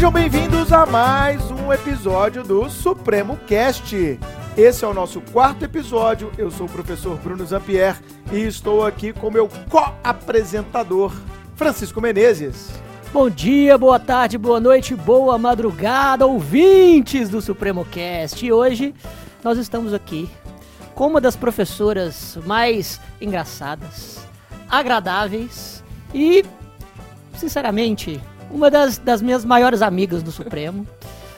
Sejam bem-vindos a mais um episódio do Supremo Cast. Esse é o nosso quarto episódio. Eu sou o professor Bruno Zampier e estou aqui com meu co-apresentador, Francisco Menezes. Bom dia, boa tarde, boa noite, boa madrugada, ouvintes do Supremo Cast. E hoje nós estamos aqui com uma das professoras mais engraçadas, agradáveis e, sinceramente, uma das, das minhas maiores amigas do Supremo.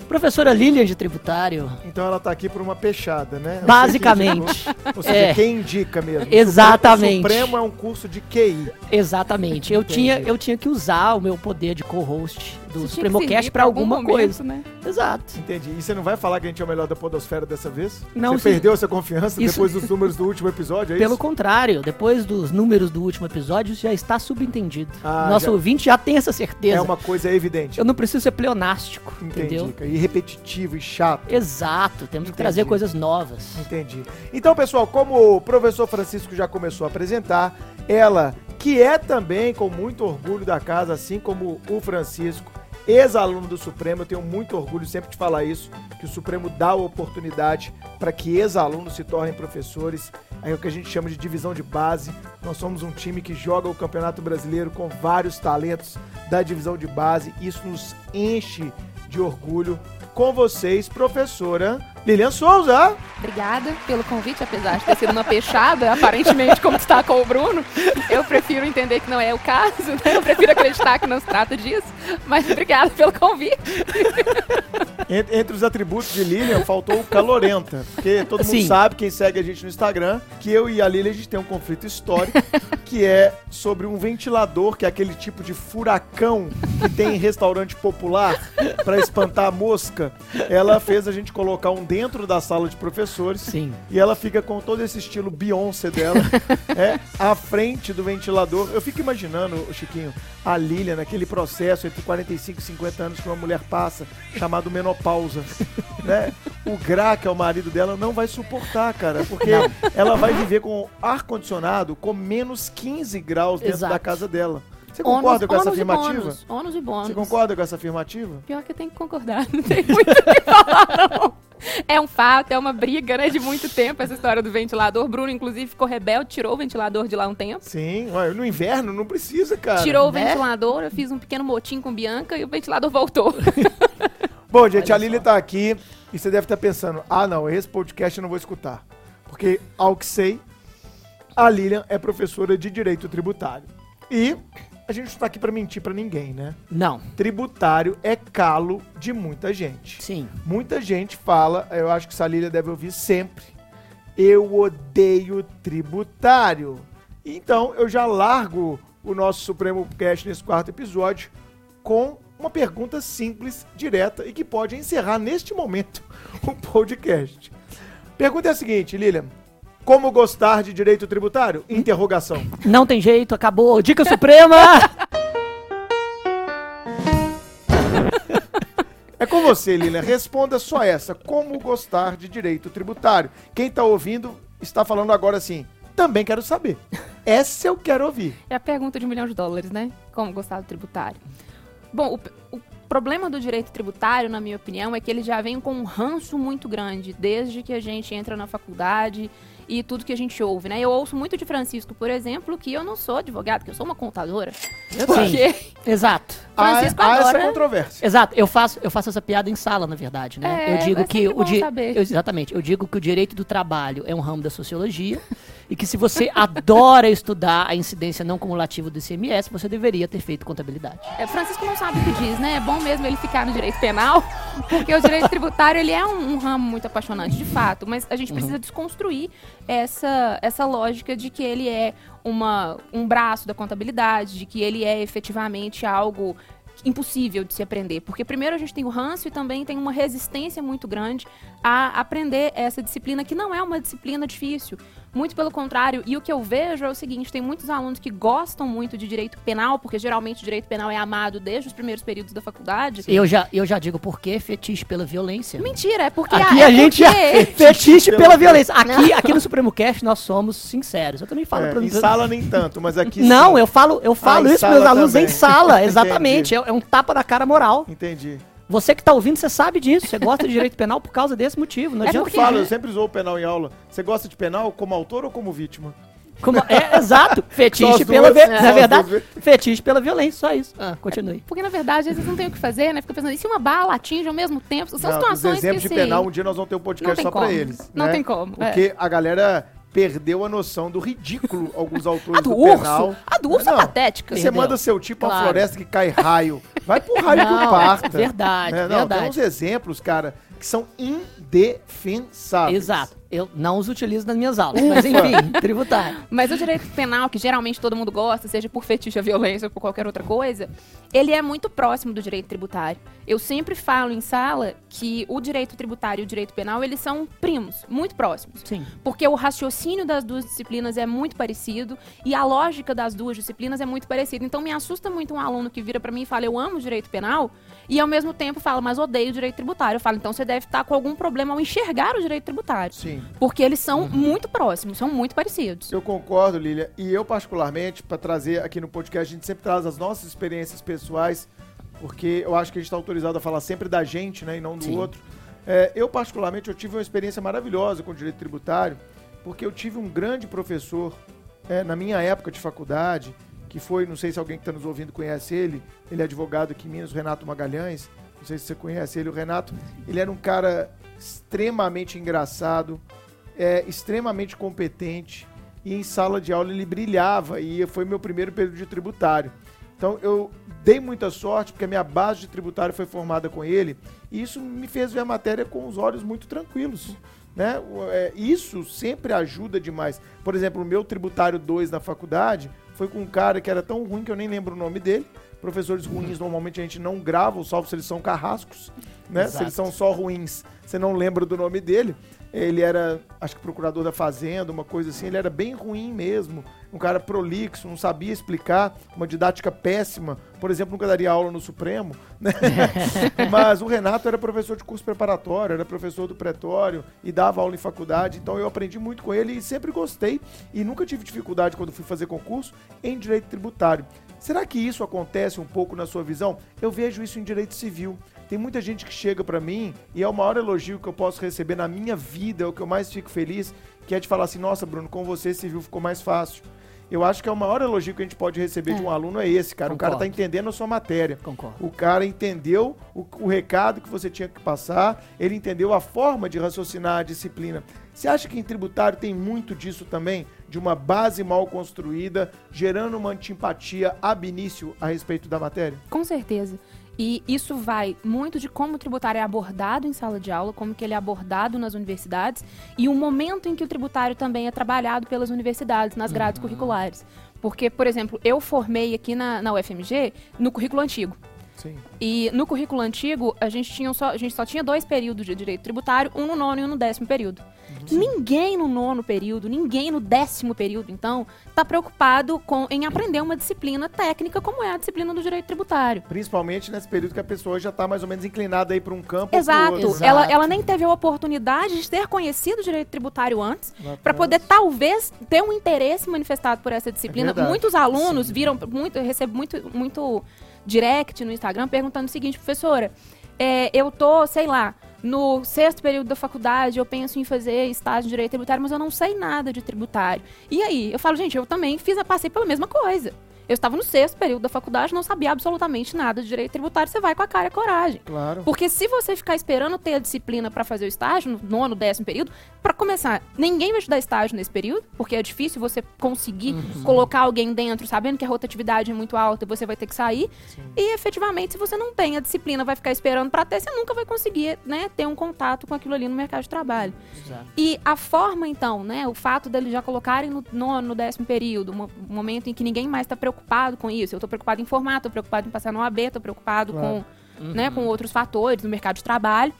Professora Lilian de Tributário. Então ela está aqui por uma peixada, né? Basicamente. Ou seja, É. quem indica mesmo. Exatamente. O Supremo é um curso de QI. Exatamente. Eu Entendi. tinha, eu tinha que usar o meu poder de co-host do que Supremocast servir pra algum alguma momento, coisa. Né? Exato. Entendi. E você não vai falar que a gente é o melhor da podosfera dessa vez? Não, Você sim. perdeu essa confiança Isso- depois dos números do último episódio, é Pelo isso? contrário, depois dos números do último episódio, já está subentendido. Ah, Nosso já- ouvinte já tem essa certeza. É uma coisa evidente. Eu não preciso ser pleonástico, Entendi. entendeu? E repetitivo e chato. Exato, temos que Entendi. trazer coisas novas. Entendi. Então, pessoal, como o professor Francisco já começou a apresentar, ela, que é também com muito orgulho da casa, assim como o Francisco, ex-aluno do Supremo, eu tenho muito orgulho sempre de falar isso, que o Supremo dá a oportunidade para que ex-alunos se tornem professores. É o que a gente chama de divisão de base. Nós somos um time que joga o Campeonato Brasileiro com vários talentos da divisão de base. Isso nos enche de orgulho. Com vocês, professora Lilian Souza. Obrigada pelo convite, apesar de ter sido uma peixada, aparentemente como está com o Bruno. Eu prefiro entender que não é o caso, né? Eu prefiro acreditar que não se trata disso. Mas obrigada pelo convite. En- Entre os atributos de Lilian, faltou o calorenta. Porque todo mundo Sim. sabe, quem segue a gente no Instagram, que eu e a Lilian a gente tem um conflito histórico, que é sobre um ventilador, que é aquele tipo de furacão que tem em restaurante popular para espantar a mosca. Ela fez a gente colocar um dentro da sala de professores. Sim. E ela fica com todo esse estilo Beyoncé dela, é, à frente do ventilador. Eu fico imaginando, Chiquinho, a Lilian naquele processo entre 45 e 50 anos que uma mulher passa, chamado menopausa, né? O Gra, que é o marido dela, não vai suportar, cara, porque ela vai viver com ar-condicionado com menos 15 graus dentro Exato. da casa dela. Você concorda com essa ônus e afirmativa? bônus, ônus e bônus. Você concorda com essa afirmativa? Pior que eu tenho que concordar, não tem muito o que falar, não. É um fato, é uma briga, né, de muito tempo essa história do ventilador. Bruno, inclusive, ficou rebelde, tirou o ventilador de lá um tempo. Sim, no inverno não precisa, cara. Tirou o né? ventilador, eu fiz um pequeno motim com Bianca e o ventilador voltou. Bom, gente, Olha a Lili só. tá aqui e você deve estar pensando: ah, não, esse podcast eu não vou escutar. Porque, ao que sei, a Lilian é professora de Direito Tributário. E a gente não tá aqui pra mentir pra ninguém, né? Não. Tributário é calo de muita gente. Sim. Muita gente fala, eu acho que essa Lilian deve ouvir sempre: eu odeio tributário. Então, eu já largo o nosso Supremo Cast nesse quarto episódio com uma pergunta simples, direta e que pode encerrar neste momento o podcast. Pergunta é a seguinte, Lilian: como gostar de direito tributário? Interrogação. Não tem jeito, acabou. Dica Suprema! É com você, Lilian. Responda só essa. Como gostar de direito tributário? Quem tá ouvindo está falando agora assim. Também quero saber. Essa eu quero ouvir. É a pergunta de um milhão de dólares, né? Como gostar do tributário. Bom, o, o problema do direito tributário, na minha opinião, é que ele já vem com um ranço muito grande, desde que a gente entra na faculdade e tudo que a gente ouve, né? Eu ouço muito de Francisco, por exemplo, que eu não sou advogado, que eu sou uma contadora. Eu Porque Exato. Francisco há, há essa adora- controvérsia. Exato, eu faço, eu faço essa piada em sala, na verdade, né? É, eu digo é que o di- eu- exatamente, eu digo que o direito do trabalho é um ramo da sociologia e que se você adora estudar a incidência não cumulativa do ICMS, você deveria ter feito contabilidade. é, Francisco não sabe o que diz, né? É bom mesmo ele ficar no direito penal, porque o direito tributário ele é um, um ramo muito apaixonante, de fato, mas a gente precisa desconstruir essa, essa lógica de que ele é uma, um braço da contabilidade, de que ele é efetivamente algo impossível de se aprender. Porque primeiro a gente tem o ranço e também tem uma resistência muito grande a aprender essa disciplina, que não é uma disciplina difícil. Muito pelo contrário, e o que eu vejo é o seguinte: tem muitos alunos que gostam muito de direito penal, porque geralmente o direito penal é amado desde os primeiros períodos da faculdade. Eu já, eu já digo por quê fetiche pela violência. Mentira, é porque Aqui é a gente é porque- fetiche pela violência. Aqui, aqui no Supremo Cast nós somos sinceros. Eu também falo É, pra em sala nem tanto, mas aqui Não, sim. eu falo, eu falo Ah, isso pros meus alunos também. em sala, exatamente. É, é um tapa na cara moral. Entendi. Você que tá ouvindo, você sabe disso. Você gosta de direito penal por causa desse motivo. Não É adianta Eu falo, eu sempre usou o penal em aula. Você gosta de penal como autor ou como vítima? Como- é, exato. Fetiche pela. duas, vi- só Na verdade, fetiche pela violência, só isso. Ah, continue. Porque, na verdade, às vezes não tem o que fazer, né? Fica pensando, e se uma bala atinge ao mesmo tempo? São Não, situações os exemplos que, de assim, penal, um dia nós vamos ter um não podcast tem só como. pra eles. Não né? tem como. é. Porque a galera perdeu a noção do ridículo, alguns autores A do, do, urso? penal. A do urso é Não, patética. Você manda seu tipo Claro. floresta que cai raio. Vai pro raio Não, que parta. verdade, né? Não, verdade. Tem uns exemplos, cara, que são indefensáveis. Exato. Eu não os utilizo nas minhas aulas, mas enfim, tributário. Mas o direito penal, que geralmente todo mundo gosta, seja por fetiche à violência ou por qualquer outra coisa, ele é muito próximo do direito tributário. Eu sempre falo em sala que o direito tributário e o direito penal, eles são primos, muito próximos. Sim. Porque o raciocínio das duas disciplinas é muito parecido e a lógica das duas disciplinas é muito parecida. Então me assusta muito um aluno que vira pra mim e fala: "Eu amo direito penal" e ao mesmo tempo fala: "Mas odeio o direito tributário". Eu falo: "Então você deve estar com algum problema ao enxergar o direito tributário". Sim. Porque eles são muito próximos, são muito parecidos. Eu concordo, Lilia. E eu, particularmente, para trazer aqui no podcast, a gente sempre traz as nossas experiências pessoais, porque eu acho que a gente está autorizado a falar sempre da gente, né, e não do Sim. outro. É, eu, particularmente, eu tive uma experiência maravilhosa com o direito tributário, porque eu tive um grande professor é, na minha época de faculdade, que foi, não sei se alguém que está nos ouvindo conhece ele, ele é advogado aqui em Minas, o Renato Magalhães. Não sei se você conhece ele, o Renato. Ele era um cara extremamente engraçado, é, extremamente competente e em sala de aula ele brilhava e foi meu primeiro período de tributário. Então eu dei muita sorte porque a minha base de tributário foi formada com ele e isso me fez ver a matéria com os olhos muito tranquilos. Né? É, isso sempre ajuda demais. Por exemplo, o meu tributário 2 na faculdade foi com um cara que era tão ruim que eu nem lembro o nome dele. Professores ruins normalmente a gente não grava, salvo se eles são carrascos. Né? Se Exato. eles são só ruins, você não lembra do nome dele. Ele era, acho que procurador da fazenda, uma coisa assim. Ele era bem ruim mesmo. Um cara prolixo, não sabia explicar, uma didática péssima. Por exemplo, nunca daria aula no Supremo. Né? Mas o Renato era professor de curso preparatório, era professor do pretório e dava aula em faculdade. Então eu aprendi muito com ele e sempre gostei. E nunca tive dificuldade quando fui fazer concurso em direito tributário. Será que isso acontece um pouco na sua visão? Eu vejo isso em direito civil. Tem muita gente que chega pra mim e é o maior elogio que eu posso receber na minha vida, é o que eu mais fico feliz, que é de falar assim: "Nossa, Bruno, com você civil ficou mais fácil". Eu acho que é o maior elogio que a gente pode receber de um aluno é esse, cara. O cara tá Concordo. entendendo a sua matéria. Concordo. O cara entendeu o, o recado que você tinha que passar, ele entendeu a forma de raciocinar a disciplina. Você acha que em tributário tem muito disso também? De uma base mal construída, gerando uma antipatia ab início a respeito da matéria? Com certeza. E isso vai muito de como o tributário é abordado em sala de aula, como que ele é abordado nas universidades e o momento em que o tributário também é trabalhado pelas universidades, nas grades curriculares. Porque, por exemplo, eu formei aqui na, na UFMG no currículo antigo. Sim. E no currículo antigo, a gente, tinha só, a gente só tinha dois períodos de direito tributário, um no nono e um no décimo período. Ninguém no nono período, ninguém no décimo período, então, está preocupado com, em aprender uma disciplina técnica como é a disciplina do direito tributário. Principalmente nesse período que a pessoa já está mais ou menos inclinada aí para um campo. Exato. Exato. Ela, ela nem teve a oportunidade de ter conhecido o direito tributário antes, para poder talvez ter um interesse manifestado por essa disciplina. É. Muitos alunos viram muito, eu recebo muito, muito direct no Instagram perguntando o seguinte, professora, é, eu tô, sei lá, no sexto período da faculdade, eu penso em fazer estágio de direito tributário, mas eu não sei nada de tributário. E aí, eu falo, gente, eu também fiz, passei pela mesma coisa. Eu estava no sexto período da faculdade, não sabia absolutamente nada de direito tributário, você vai com a cara e a coragem. Claro. Porque se você ficar esperando ter a disciplina para fazer o estágio, no nono, décimo período, para começar, ninguém vai te dar estágio nesse período, porque é difícil você conseguir colocar alguém dentro, sabendo que a rotatividade é muito alta e você vai ter que sair. E efetivamente, se você não tem a disciplina, vai ficar esperando para ter, você nunca vai conseguir, né, ter um contato com aquilo ali no mercado de trabalho. Exato. E a forma, então, né? O fato deles já colocarem no nono, no décimo período, um momento em que ninguém mais está preocupado com isso. Eu estou preocupado em formar, estou preocupado em passar no AB, estou preocupado Claro. com, né, com outros fatores no mercado de trabalho.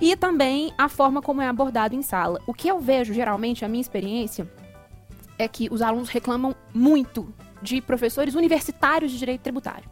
E também a forma como é abordado em sala. O que eu vejo, geralmente, a minha experiência, é que os alunos reclamam muito de professores universitários de direito tributário.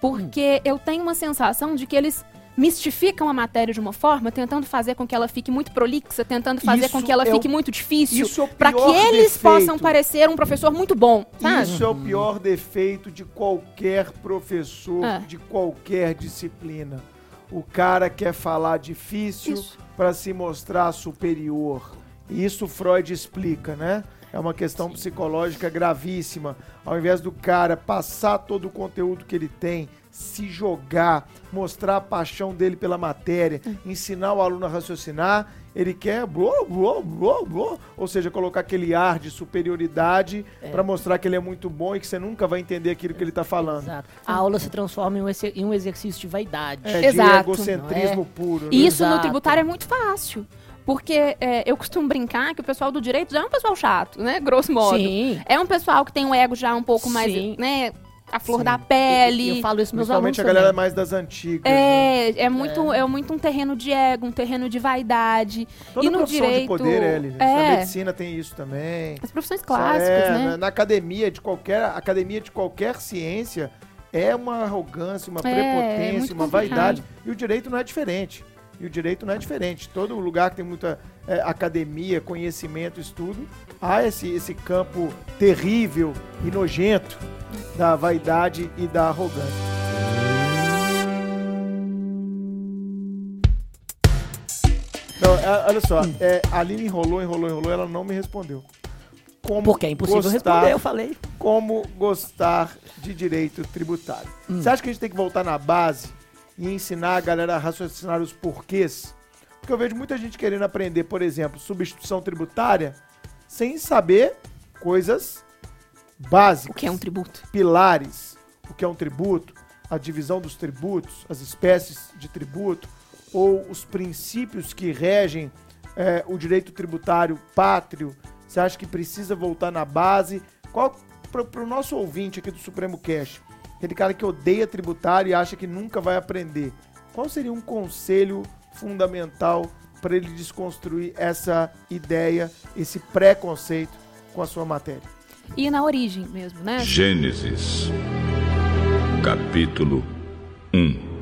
Porque eu tenho uma sensação de que eles mistificam a matéria de uma forma, tentando fazer com que ela fique muito prolixa, tentando fazer com Isso que ela é o- fique muito difícil, é o para que eles defeito. possam parecer um professor muito bom, sabe? Isso é o pior defeito de qualquer professor É. de qualquer disciplina. o cara quer falar difícil para se mostrar superior. E isso Freud explica, né? É uma questão psicológica gravíssima. Ao invés do cara passar todo o conteúdo que ele tem, se jogar, mostrar a paixão dele pela matéria, ensinar o aluno a raciocinar, ele quer blô, blô, blô, blô, ou seja, colocar aquele ar de superioridade para mostrar que ele é muito bom e que você nunca vai entender aquilo que ele tá falando. Exato. A aula se transforma em um, exercício de vaidade. É, de Exato. egocentrismo puro. né? Isso no Exato. tributário é muito fácil. Porque é, eu costumo brincar que o pessoal do direito já é um pessoal chato, né? Grosso modo. Sim. É um pessoal que tem um ego já um pouco mais, Sim. né? A flor Sim. da pele. Eu falo isso Principalmente a galera também. mais das antigas. né? É, é muito, é. muito um terreno de ego, um terreno de vaidade. Toda e no direito, de poder, Eli. Na é, medicina tem isso também. as profissões clássicas, É, né? na, na academia de qualquer academia de qualquer ciência é uma arrogância, uma É, é prepotência, uma complicado. vaidade. E o direito não é diferente. E o direito não é diferente. Todo lugar que tem muita é, academia, conhecimento, estudo, há esse, esse campo terrível e nojento da vaidade e da arrogância. Então, é, olha só, é, a Aline enrolou, enrolou, enrolou, ela não me respondeu. Como Porque é impossível gostar- responder, eu falei. como gostar de direito tributário. Hum. Você acha que a gente tem que voltar na base e ensinar a galera a raciocinar os porquês? Porque eu vejo muita gente querendo aprender, por exemplo, substituição tributária, sem saber coisas básicas, O que é um tributo? pilares, o que é um tributo, a divisão dos tributos, as espécies de tributo, ou os princípios que regem é, o direito tributário pátrio. Você acha que precisa voltar na base? Qual para o nosso ouvinte aqui do Supremo Cash, aquele cara que odeia tributário e acha que nunca vai aprender, qual seria um conselho fundamental para ele desconstruir essa ideia, esse preconceito com a sua matéria? E na origem mesmo, né? Gênesis, capítulo 1.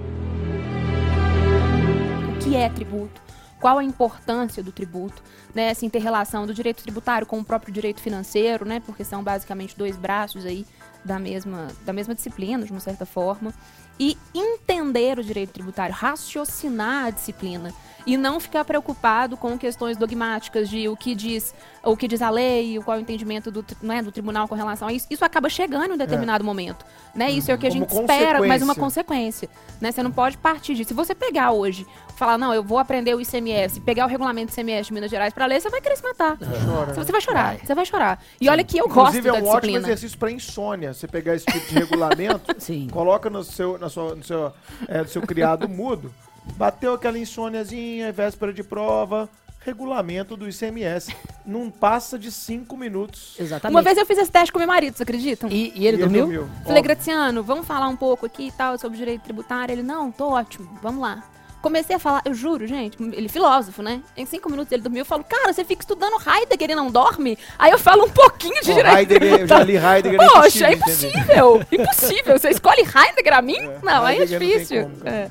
o que é tributo, qual a importância do tributo, né, essa inter-relação do direito tributário com o próprio direito financeiro, né, porque são basicamente dois braços aí da mesma, da mesma disciplina, de uma certa forma, e entender o direito tributário, raciocinar a disciplina e não ficar preocupado com questões dogmáticas de o que diz o que diz a lei, qual é o entendimento do, né, do tribunal com relação a isso. Isso acaba chegando em um determinado momento, né? Isso é o que a Como gente espera, mas uma consequência. consequência, né? Você não pode partir disso. Se você pegar hoje, falar, não, eu vou aprender o ICMS, pegar o regulamento do ICMS de Minas Gerais pra ler, você vai querer se matar. Chora, Você né? vai chorar, você vai chorar. E olha que eu Inclusive, gosto é da um ótimo disciplina. exercício para insônia. Você pegar esse tipo de regulamento, Sim. coloca no seu, na sua, no, seu, é, no seu criado mudo, bateu aquela insôniazinha, véspera de prova, regulamento do ICMS. Não passa de cinco minutos. Exatamente. Uma vez eu fiz esse teste com meu marido, vocês acreditam? E, e ele E dormiu? Falei, Ó, Gratiano, vamos falar um pouco aqui e tal sobre direito tributário? Ele, não, tô ótimo, vamos lá. Comecei a falar, eu juro, gente, ele é filósofo, né? Em cinco minutos ele dormiu. Eu falo, cara, você fica estudando Heidegger e não dorme? Aí eu falo um pouquinho de direito Heidegger, eu já li Heidegger. é Poxa, é impossível entender. impossível! Impossível! Você escolhe Heidegger a mim? não, aí é Heidegger não tem difícil. cara. É.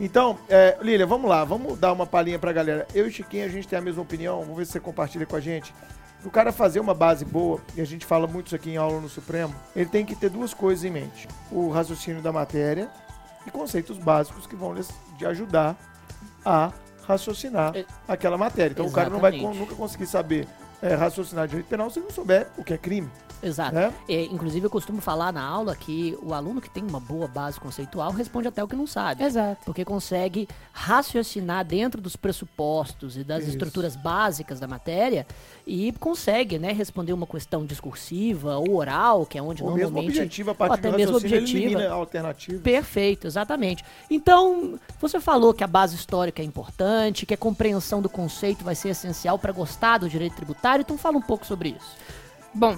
Então, é, Lília, vamos lá, vamos dar uma palhinha pra galera. Eu e Chiquinho, a gente tem a mesma opinião, vamos ver se você compartilha com a gente. O cara fazer uma base boa, e a gente fala muito isso aqui em aula no Supremo, ele tem que ter duas coisas em mente: o raciocínio da matéria e conceitos básicos que vão lhes de ajudar a raciocinar É. aquela matéria. Então o cara não vai Exatamente. nunca conseguir saber é, raciocinar direito penal se não souber o que é crime. Exato. né? É, inclusive, eu costumo falar na aula que o aluno que tem uma boa base conceitual responde até o que não sabe. Exato. Porque consegue raciocinar dentro dos pressupostos e das Isso. estruturas básicas da matéria e consegue, né, responder uma questão discursiva ou oral, que é onde Ou mesmo normalmente... objetivo, a ou partir até mesmo objetiva. alternativa. Perfeito, exatamente. Então, você falou que a base histórica é importante, que a compreensão do conceito vai ser essencial para gostar do direito tributário, então fala um pouco sobre isso. Bom,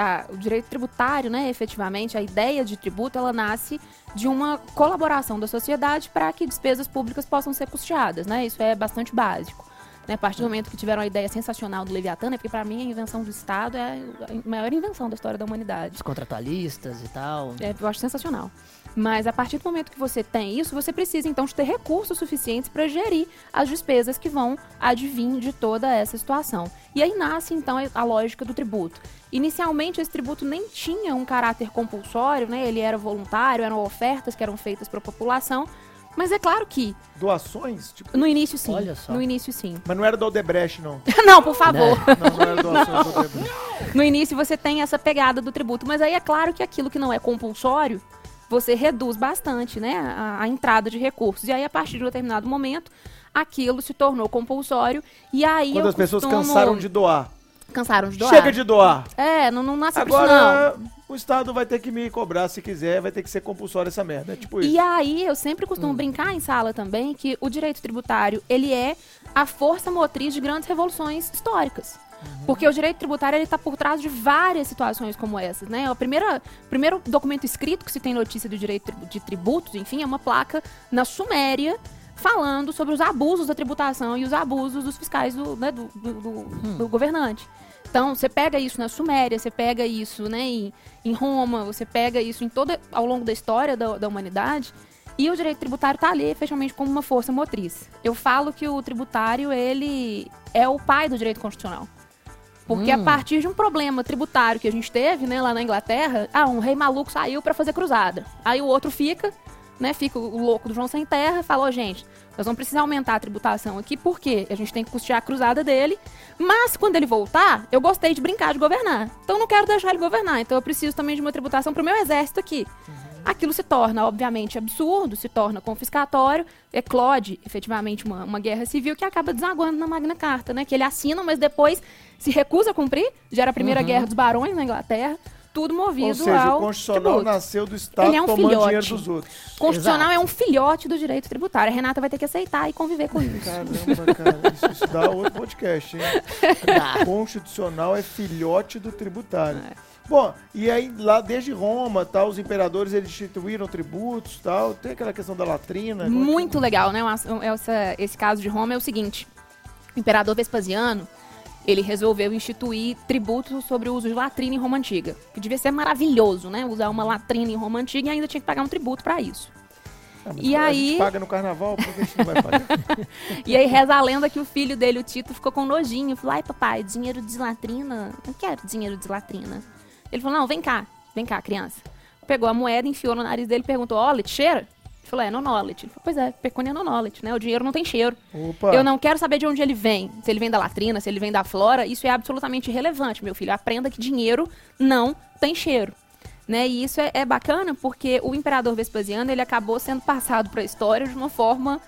a- o direito tributário, né, efetivamente, a ideia de tributo, ela nasce de uma colaboração da sociedade para que despesas públicas possam ser custeadas, né? Isso é bastante básico. Né, a partir do momento que tiveram a ideia sensacional do Leviatã, né, porque para mim a invenção do Estado é a maior invenção da história da humanidade. Os contratualistas e tal. É, eu acho sensacional. Mas a partir do momento que você tem isso, você precisa então de ter recursos suficientes para gerir as despesas que vão advir de toda essa situação. E aí nasce então a lógica do tributo. Inicialmente esse tributo nem tinha um caráter compulsório, né? Ele era voluntário, eram ofertas que eram feitas para a população. Mas é claro que Doações? Tipo, no início sim. Olha só. No início sim. mas não era do Odebrecht, não. não, por favor. Não, não era doações do Odebrecht. No início você tem essa pegada do tributo, mas aí é claro que aquilo que não é compulsório, você reduz bastante, né, a, a entrada de recursos. E aí, a partir de um determinado momento, aquilo se tornou compulsório. E aí Quando as pessoas costumo- cansaram de doar. Cansaram de doar. Chega de doar. É, não, não nasce com isso, não. Agora, o Estado vai ter que me cobrar se quiser, vai ter que ser compulsório essa merda. É tipo isso. E aí, eu sempre Hum. costumo brincar em sala também que o direito tributário, ele é a força motriz de grandes revoluções históricas. Uhum. Porque o direito tributário ele está por trás de várias situações como essas, né? O primeira, primeiro documento escrito que se tem notícia do direito de tributos, enfim, é uma placa na Suméria falando sobre os abusos da tributação e os abusos dos fiscais do, né, do, do- do- do governante. Então, você pega isso na Suméria, você pega isso né, em, em Roma, você pega isso em toda, ao longo da história da, da humanidade, e o direito tributário está ali, efetivamente, como uma força motriz. Eu falo que o tributário, ele é o pai do direito constitucional. Porque a partir de um problema tributário que a gente teve, né, lá na Inglaterra, ah, um rei maluco saiu para fazer cruzada. Aí o outro fica, né, fica o louco do João Sem Terra, falou, gente, nós vamos precisar aumentar a tributação aqui, porque a gente tem que custear a cruzada dele, mas quando ele voltar, eu gostei de brincar de governar. Então não quero deixar ele governar, então eu preciso também de uma tributação para o meu exército aqui. Aquilo se torna, obviamente, absurdo, se torna confiscatório, eclode efetivamente uma, uma guerra civil que acaba desaguando na Magna Carta, né? Que ele assina, mas depois se recusa a cumprir. Gera a primeira guerra dos barões na Inglaterra, tudo movido Ou seja, ao o Constitucional tributo. nasceu do Estado Ele é um tomando filhote. dinheiro dos outros. Constitucional Exato. é um filhote do direito tributário. A Renata vai ter que aceitar e conviver com isso. Caramba, cara, isso, isso dá outro podcast, hein? Constitucional é filhote do tributário. Bom, e aí lá desde Roma, tal, os imperadores eles instituíram tributos, tal. Tem aquela questão da latrina. é Muito legal, né? Essa- esse caso de Roma é o seguinte: o imperador Vespasiano ele resolveu instituir tributos sobre o uso de latrina em Roma antiga, que devia ser maravilhoso, né? Usar uma latrina em Roma antiga e ainda tinha que pagar um tributo para isso. Ah, E a aí- gente paga no carnaval, não vai pagar? E aí reza a lenda que o filho dele, o Tito, ficou com nojinho. Falou, ai papai, dinheiro de latrina? Não quero dinheiro de latrina. Ele falou, não, vem cá, vem cá, criança. Pegou a moeda, enfiou no nariz dele e perguntou, Olet, cheira? Ele falou, é, nonolet. Ele falou, pois é, pecúnia é nonolet, né? O dinheiro não tem cheiro. Opa. Eu não quero saber de onde ele vem. Se ele vem da latrina, se ele vem da flora, isso é absolutamente irrelevante, meu filho. Aprenda que dinheiro não tem cheiro. Né? E isso é, é bacana porque o imperador Vespasiano ele acabou sendo passado para a história de uma forma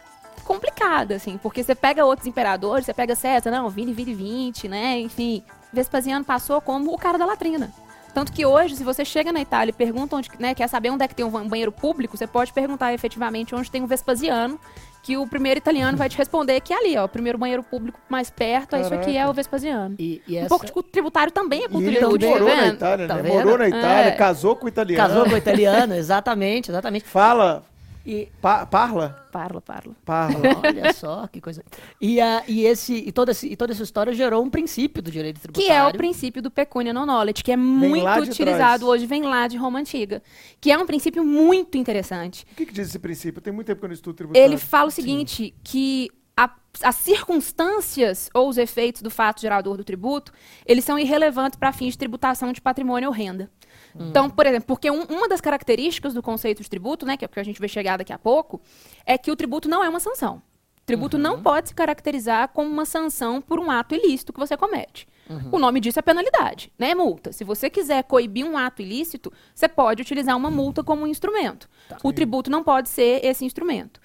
complicada, assim, porque você pega outros imperadores, você pega César, não, 20, 20, 20, né? Enfim, Vespasiano passou como o cara da latrina. Tanto que hoje, se você chega na Itália e pergunta onde, né, quer saber onde é que tem um banheiro público, você pode perguntar efetivamente onde tem um Vespasiano, que o primeiro italiano vai te responder que é ali, ó, o primeiro banheiro público mais perto, é isso aqui é Caraca. o Vespasiano. E, e Um essa... pouco de tributário também é E cultura ele italiana, morou tá na vendo? Itália, Tá né? Morou na Itália, É. casou com o italiano. Casou com o italiano, exatamente, exatamente. Fala, E pa- parla? Parla, parla. Parla. olha só que coisa. E, a, e, esse, e, toda esse, e toda essa história gerou um princípio do direito tributário. Que é o princípio do pecunia non olet, que é muito utilizado trás. hoje, vem lá de Roma Antiga. Que é um princípio muito interessante. O que, que diz esse princípio? Tem muito tempo que eu não estudo tributário. Ele fala o seguinte, que a- as circunstâncias ou os efeitos do fato gerador do tributo, eles são irrelevantes para fins de tributação de patrimônio ou renda. Então, por exemplo, porque um- uma das características do conceito de tributo, né, que é o que a gente vai chegar daqui a pouco, é que o tributo não é uma sanção. O tributo não pode se caracterizar como uma sanção por um ato ilícito que você comete. O nome disso é penalidade, né? Multa. Se você quiser coibir um ato ilícito, você pode utilizar uma multa como um instrumento. O tributo não pode ser esse instrumento.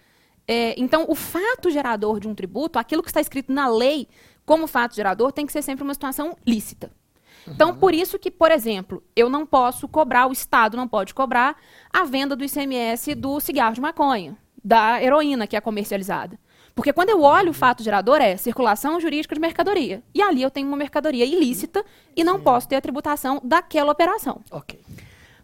É, então, o fato gerador de um tributo, aquilo que está escrito na lei como fato gerador, tem que ser sempre uma situação lícita. Então, por isso que, por exemplo, eu não posso cobrar, o Estado não pode cobrar a venda do ICMS do cigarro de maconha, da heroína que é comercializada. Porque quando eu olho o fato gerador é circulação jurídica de mercadoria. E ali eu tenho uma mercadoria ilícita e não posso ter a tributação daquela operação. Ok.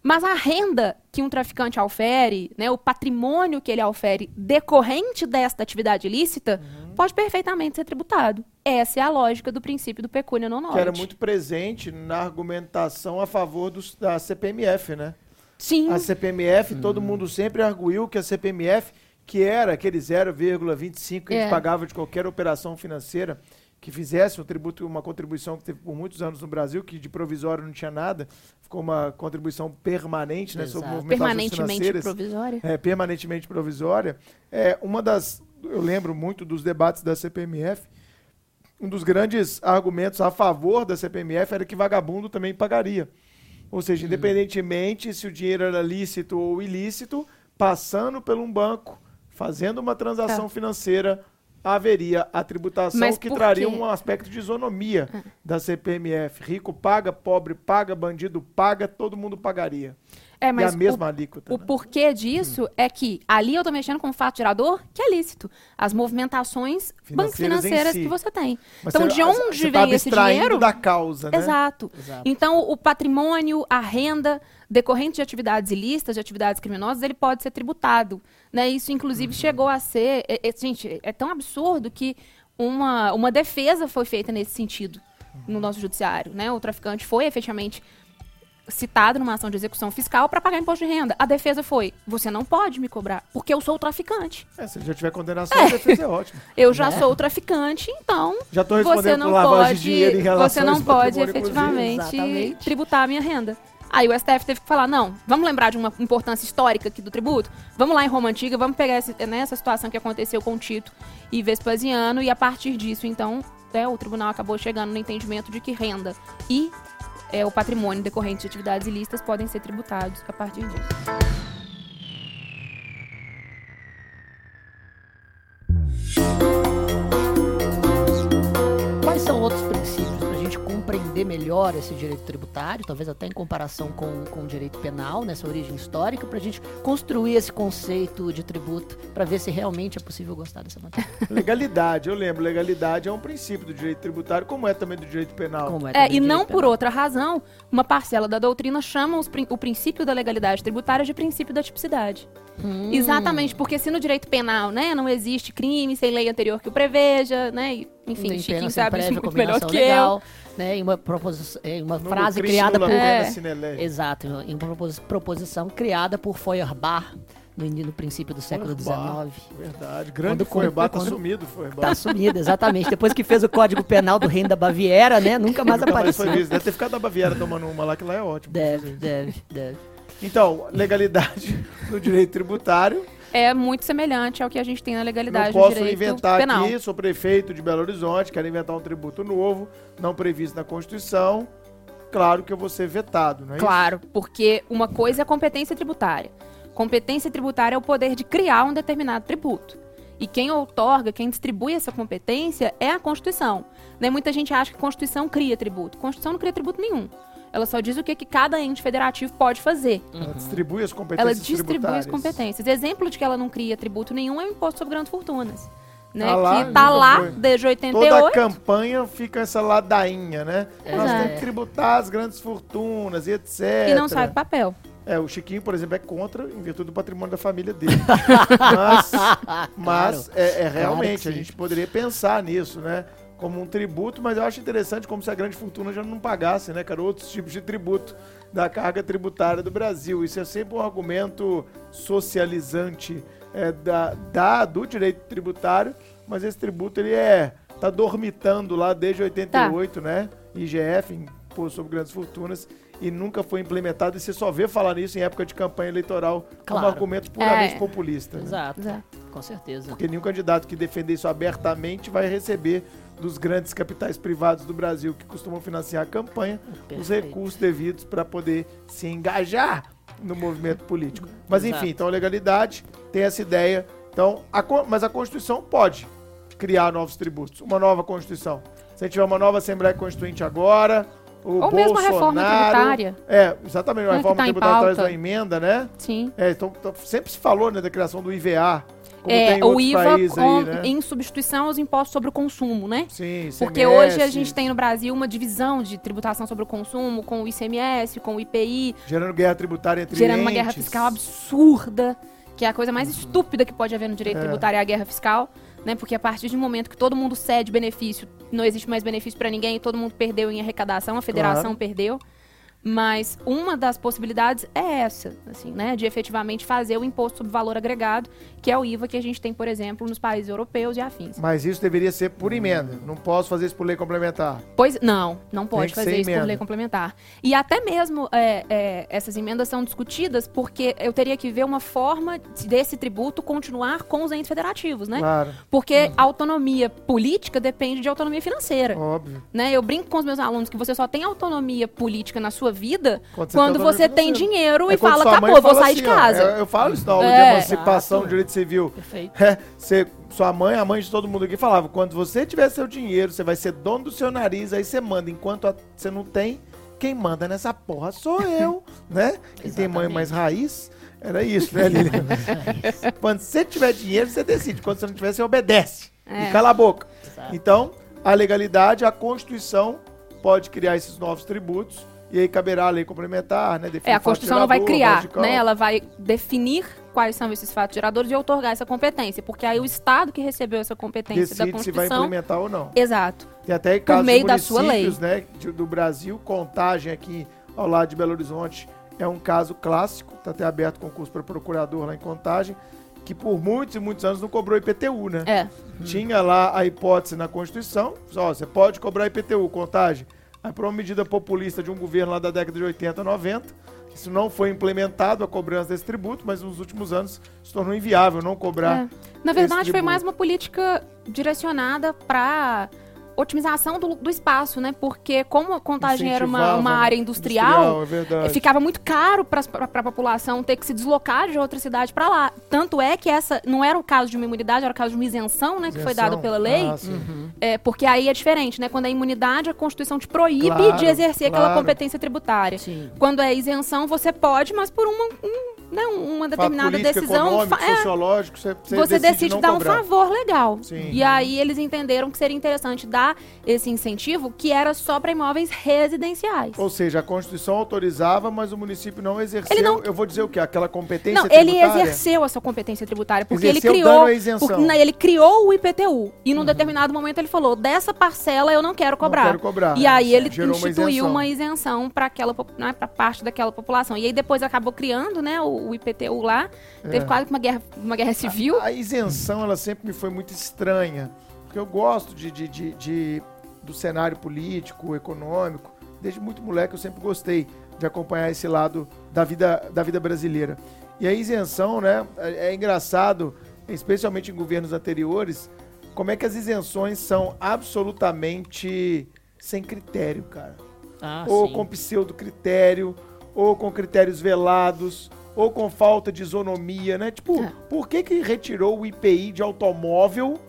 Mas a renda que um traficante aufere, né, o patrimônio que ele aufere decorrente desta atividade ilícita, pode perfeitamente ser tributado. Essa é a lógica do princípio do pecúnia non Que era muito presente na argumentação a favor dos, da CPMF, né? Sim, A CPMF, todo mundo sempre arguiu que a CPMF, que era aquele 0,25 que a É. gente pagava de qualquer operação financeira, que fizesse um tributo, uma contribuição que teve por muitos anos no Brasil, que de provisório não tinha nada, ficou uma contribuição permanente, né, sobre movimentações Permanentemente financeiras provisória. é, permanentemente provisória, é uma das. Eu lembro muito dos debates da CPMF. Um dos grandes argumentos a favor da CPMF era que vagabundo também pagaria. Ou seja, independentemente se o dinheiro era lícito ou ilícito, passando por um banco, fazendo uma transação financeira, haveria a tributação Mas que traria quê? um aspecto de isonomia da CPMF. Rico paga, pobre paga, bandido paga, todo mundo pagaria. É, e a mas mesma o, alíquota. o né? porquê disso é que ali eu tô mexendo com um fato gerador que é lícito. As movimentações Financeiras financeiras si. que você tem. Mas então, você- de onde você tá vem esse dinheiro? da causa, né? Exato. Exato. Então, o patrimônio, a renda decorrente de atividades ilícitas, de atividades criminosas, ele pode ser tributado. Né? Isso, inclusive, Uhum. chegou a ser. é- é- gente, é tão absurdo que uma, uma defesa foi feita nesse sentido Uhum. no nosso judiciário. Né? O traficante foi efetivamente citado numa ação de execução fiscal para pagar imposto de renda. A defesa foi: você não pode me cobrar, porque eu sou o traficante. É, se ele já tiver condenação, a defesa é ótimo. Eu já Né? sou o traficante, então Já estou você não pode, de dinheiro em relação você não pode inclusive. efetivamente Exatamente. tributar a minha renda. Aí o STF teve que falar, não, vamos lembrar de uma importância histórica aqui do tributo? Vamos lá em Roma Antiga, vamos pegar esse, né, essa situação que aconteceu com Tito e Vespasiano, e a partir disso, então, né, o tribunal acabou chegando no entendimento de que renda e é, o patrimônio decorrente de atividades ilícitas podem ser tributados a partir disso. Quais são outros compreender melhor esse direito tributário, talvez até em comparação com, com o direito penal, nessa origem histórica, para a gente construir esse conceito de tributo, para ver se realmente é possível gostar dessa matéria? Legalidade, eu lembro, legalidade é um princípio do direito tributário, como é também do direito penal. Como é, É, e não direito por penal. outra razão, uma parcela da doutrina chama os o princípio da legalidade tributária de princípio da tipicidade. Hum. Exatamente, porque se no direito penal, né, não existe crime sem lei anterior que o preveja, né, e, enfim, Chiquinho sabe isso prévia muito melhor combinação que legal, né, em uma, em uma frase cris, criada por... É. Exato, em uma propos- proposição criada por Feuerbach no, no princípio do século XIX. Verdade, grande Quando- Feuerbach, tá quando- sumido Feuerbach. Tá sumido, exatamente. Depois que fez o Código Penal do Reino da Baviera, né? Nunca mais Nunca mais apareceu. foi visto. Deve ter ficado na Baviera tomando uma lá, que lá é ótimo. Deve, deve, deve. Então, legalidade no direito tributário. É muito semelhante ao que a gente tem na Não legalidade do posso direito inventar penal. aqui, sou prefeito de Belo Horizonte, quero inventar um tributo novo, não previsto na Constituição. Claro que eu vou ser vetado, não é Claro, porque uma coisa é competência tributária. Competência tributária é o poder de criar um determinado tributo. E quem outorga, quem distribui essa competência é a Constituição. Né? Muita gente acha que a Constituição cria tributo. A Constituição não cria tributo nenhum. Ela só diz o que, que cada ente federativo pode fazer. isso? Ela distribui as Ela competências distribui as competências. Exemplo de que ela não cria tributo nenhum é o imposto sobre grandes fortunas. Né? Tá lá, que tá lá foi. desde Toda 88. campanha fica essa ladainha, né? Nós Exato. temos que tributar as grandes fortunas e etc. E não sai do papel. É, o Chiquinho, por exemplo, é contra em virtude do patrimônio da família dele. mas mas é, é realmente, que a gente poderia pensar nisso, né? Como um tributo, mas eu acho interessante como se a grande fortuna já não pagasse, né, cara? Outros tipos de tributo da carga tributária do Brasil. Isso é sempre um argumento socializante é, da, da- do direito tributário, mas esse tributo ele é tá dormitando lá desde 88, né? IGF, Imposto sobre Grandes Fortunas, e nunca foi implementado. E você só vê falar nisso em época de campanha eleitoral como Claro. argumento puramente É. populista. né? Exato, Exato. com certeza. Porque nenhum candidato que defender isso abertamente vai receber dos grandes capitais privados do Brasil que costumam financiar a campanha os Perfeito. recursos devidos para poder se engajar no movimento político. Mas Exato. enfim, então a legalidade tem essa ideia. Então, a mas a Constituição pode criar novos tributos, uma nova Constituição. Se a gente tiver uma nova Assembleia Constituinte agora, o Ou mesmo a Bolsonaro, reforma tributária. É, exatamente, uma Né, reforma tá em tributária pauta. da emenda, né? Sim. É, então, então sempre se falou né, da criação do IVA, É, o IVA com- aí, né? em substituição aos impostos sobre o consumo, né? Sim, Porque ICMS, hoje a gente tem no Brasil uma divisão de tributação sobre o consumo, com o ICMS, com o IPI, Gerando guerra tributária entre gerando uma entes. guerra fiscal absurda, que é a coisa mais estúpida que pode haver no direito É. tributário é a guerra fiscal, né? Porque a partir do momento que todo mundo cede benefício, não existe mais benefício para ninguém, todo mundo perdeu em arrecadação, a federação Claro. perdeu. Mas uma das possibilidades é essa, assim, né? De efetivamente fazer o imposto sobre valor agregado, que é o IVA que a gente tem, por exemplo, nos países europeus e afins. Mas isso deveria ser por emenda. Não posso fazer isso por lei complementar. Pois não, não pode fazer isso por emenda. lei complementar. E até mesmo é, é, essas emendas são discutidas porque eu teria que ver uma forma desse tributo continuar com os entes federativos, né? Claro, Porque a autonomia política depende de autonomia financeira. óbvio. Né? Eu brinco com os meus alunos que você só tem autonomia política na sua vida Quando você quando tem você tem financeira. dinheiro É e fala, acabou, vou fala sair de assim, ó, casa. eu, eu falo isso na aula de É, emancipação, exato. direito civil. Perfeito. É, você, sua mãe, a mãe de todo mundo aqui falava, quando você tiver seu dinheiro, você vai ser dono do seu nariz, aí você manda. Enquanto a- você não tem, quem manda nessa porra sou eu, né? Que tem mãe mais raiz. Era isso, né, Lilian? quando você tiver dinheiro, você decide. Quando você não tiver, você obedece. É. E cala a boca. Exato. Então, a legalidade, a Constituição pode criar esses novos tributos. E aí caberá a lei complementar, né? definir É, a Constituição não vai gerador, criar, né? Ela vai definir quais são esses fatos geradores e outorgar essa competência. Porque aí o Estado que recebeu essa competência da Decide se vai Constituição. implementar ou não. Exato. Tem até casos meio de da sua municípios, né, do Brasil, contagem aqui ao lado de Belo Horizonte é um caso clássico, tá até aberto concurso para procurador lá em contagem, que por muitos e muitos anos não cobrou IPTU, né? É. Tinha lá a hipótese na Constituição, ó, você pode cobrar IPTU, contagem. Aí por uma medida populista de um governo lá da década de 80, 90, isso não foi implementado a cobrança desse tributo, mas nos últimos anos se tornou inviável não cobrar. É. Na verdade, foi mais uma política direcionada para otimização do, do espaço, né? Porque como a contagem era uma, uma área industrial, é verdade. eh, ficava muito caro para a população ter que se deslocar de outra cidade para lá. Tanto é que essa não era o caso de uma imunidade, era o caso de uma isenção, né? Que foi Isenção? dado pela lei. Ah, sim. É, porque aí é diferente, né? Quando é imunidade, a Constituição te proíbe Claro, de exercer aquela claro. competência tributária. Sim. Quando é isenção, você pode, mas por uma, um, né, uma determinada decisão. é, sociológico, você, você, você decide não dar cobrar. um favor legal. Sim. E aí eles entenderam que seria interessante dar esse incentivo que era só para imóveis residenciais. Ou seja, a Constituição autorizava, mas o município não exerceu. Ele não- Eu vou dizer o quê? Aquela competência Não, ele tributária? exerceu essa competência tributária porque Exerceu ele criou, a isenção. Uhum. porque, né, ele criou o IPTU e num determinado momento ele falou dessa parcela eu não quero cobrar. quero cobrar. E aí ele Gerou instituiu isenção. uma isenção para aquela pop- né, para parte daquela população. E aí depois acabou criando, né, o, o IPTU lá. Teve É. quase que uma guerra, uma guerra civil. A isenção, ela sempre me foi muito estranha. Porque eu gosto de, de- de- de- do cenário político, econômico. Desde muito moleque eu sempre gostei de acompanhar esse lado da vida, da vida brasileira. E a isenção, né? É, é engraçado, especialmente em governos anteriores, como é que as isenções são absolutamente sem critério, cara. Ah, ou sim. com pseudo critério, ou com critérios velados, ou com falta de isonomia, né? Tipo, É. por que que retirou o IPI de automóvel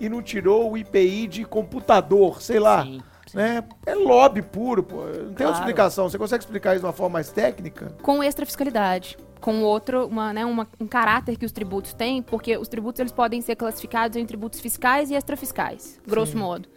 e não tirou o IPI de computador, sei lá, Sim, sim. né? É lobby puro, pô. Não tem outra explicação. Você consegue explicar isso de uma forma mais técnica? com extra fiscalidade, com outro, uma, né, uma- um caráter que os tributos têm, porque os tributos eles podem ser classificados em tributos fiscais e extrafiscais, grosso modo.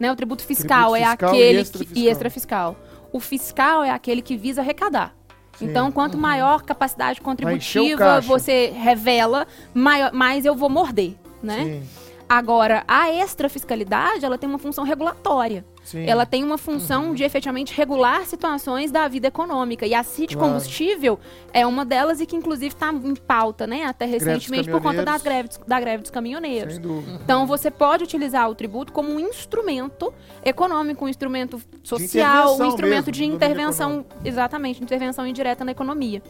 Né, o tributo fiscal Tributo é fiscal e aquele que, extrafiscal. e extrafiscal. O fiscal é aquele que visa arrecadar. Sim. Uhum. Então, quanto maior capacidade contributiva você revela, maior, mais eu vou morder, né? Sim, Agora, a extrafiscalidade, ela tem uma função regulatória. Sim. Ela tem uma função de efetivamente regular situações da vida econômica. E a CIT Claro. Combustível é uma delas e que, inclusive, está em pauta, né? Até recentemente, por conta das greves, da greve dos caminhoneiros. Sem dúvida. Então, você pode utilizar o tributo como um instrumento econômico, um instrumento social, um instrumento mesmo, de intervenção, exatamente, intervenção indireta na economia.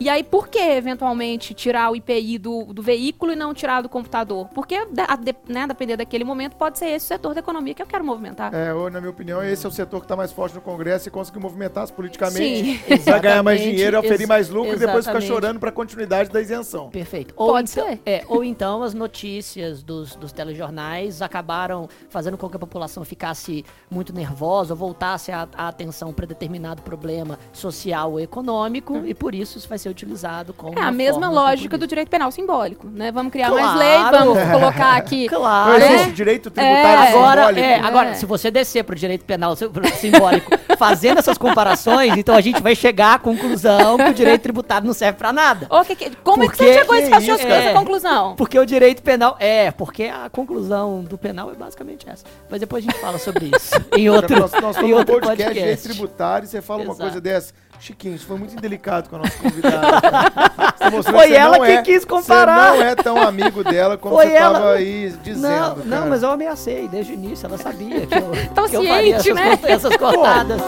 E aí, por que, eventualmente, tirar o IPI do, do veículo e não tirar do computador? Porque, a né, depender daquele momento, pode ser esse o setor da economia que eu quero movimentar. É, ou, na minha opinião, esse é o setor que está mais forte no Congresso e conseguir movimentar politicamente Sim. vai ganhar mais Exatamente, dinheiro, oferir mais lucro e depois ficar exatamente. chorando para a continuidade da isenção. Perfeito. Ou Pode então, ser. É, ou então as notícias dos, dos telejornais acabaram fazendo com que a população ficasse muito nervosa ou voltasse a, a atenção para determinado problema social ou econômico e por isso isso vai ser utilizado como É a mesma lógica do direito penal simbólico, né? Vamos criar Claro. mais lei, vamos colocar aqui. Claro. Não né? existe direito tributário É, simbólico. Agora, é, né? agora, se você descer pro direito penal simbólico fazendo essas comparações, então a gente vai chegar à conclusão que o direito tributário não serve pra nada. Ô, que- que- como é que Porque- você chegou a esse isso, essa é. conclusão? Porque o direito penal. É, porque a conclusão do penal é basicamente essa. Mas depois a gente fala sobre isso. Em outro, nós, nós em outro podcast, podcast. direito tributário você fala uma Exato. coisa dessa. Chiquinho, isso foi muito indelicado com a nossa convidada. tá Foi que ela que é- quis comparar. Você não é tão amigo dela como Foi você tava ela. aí dizendo. Não, não, mas eu ameacei desde o início. Ela sabia que eu, Tão que eu faria ciente, essas, né? essas cortadas.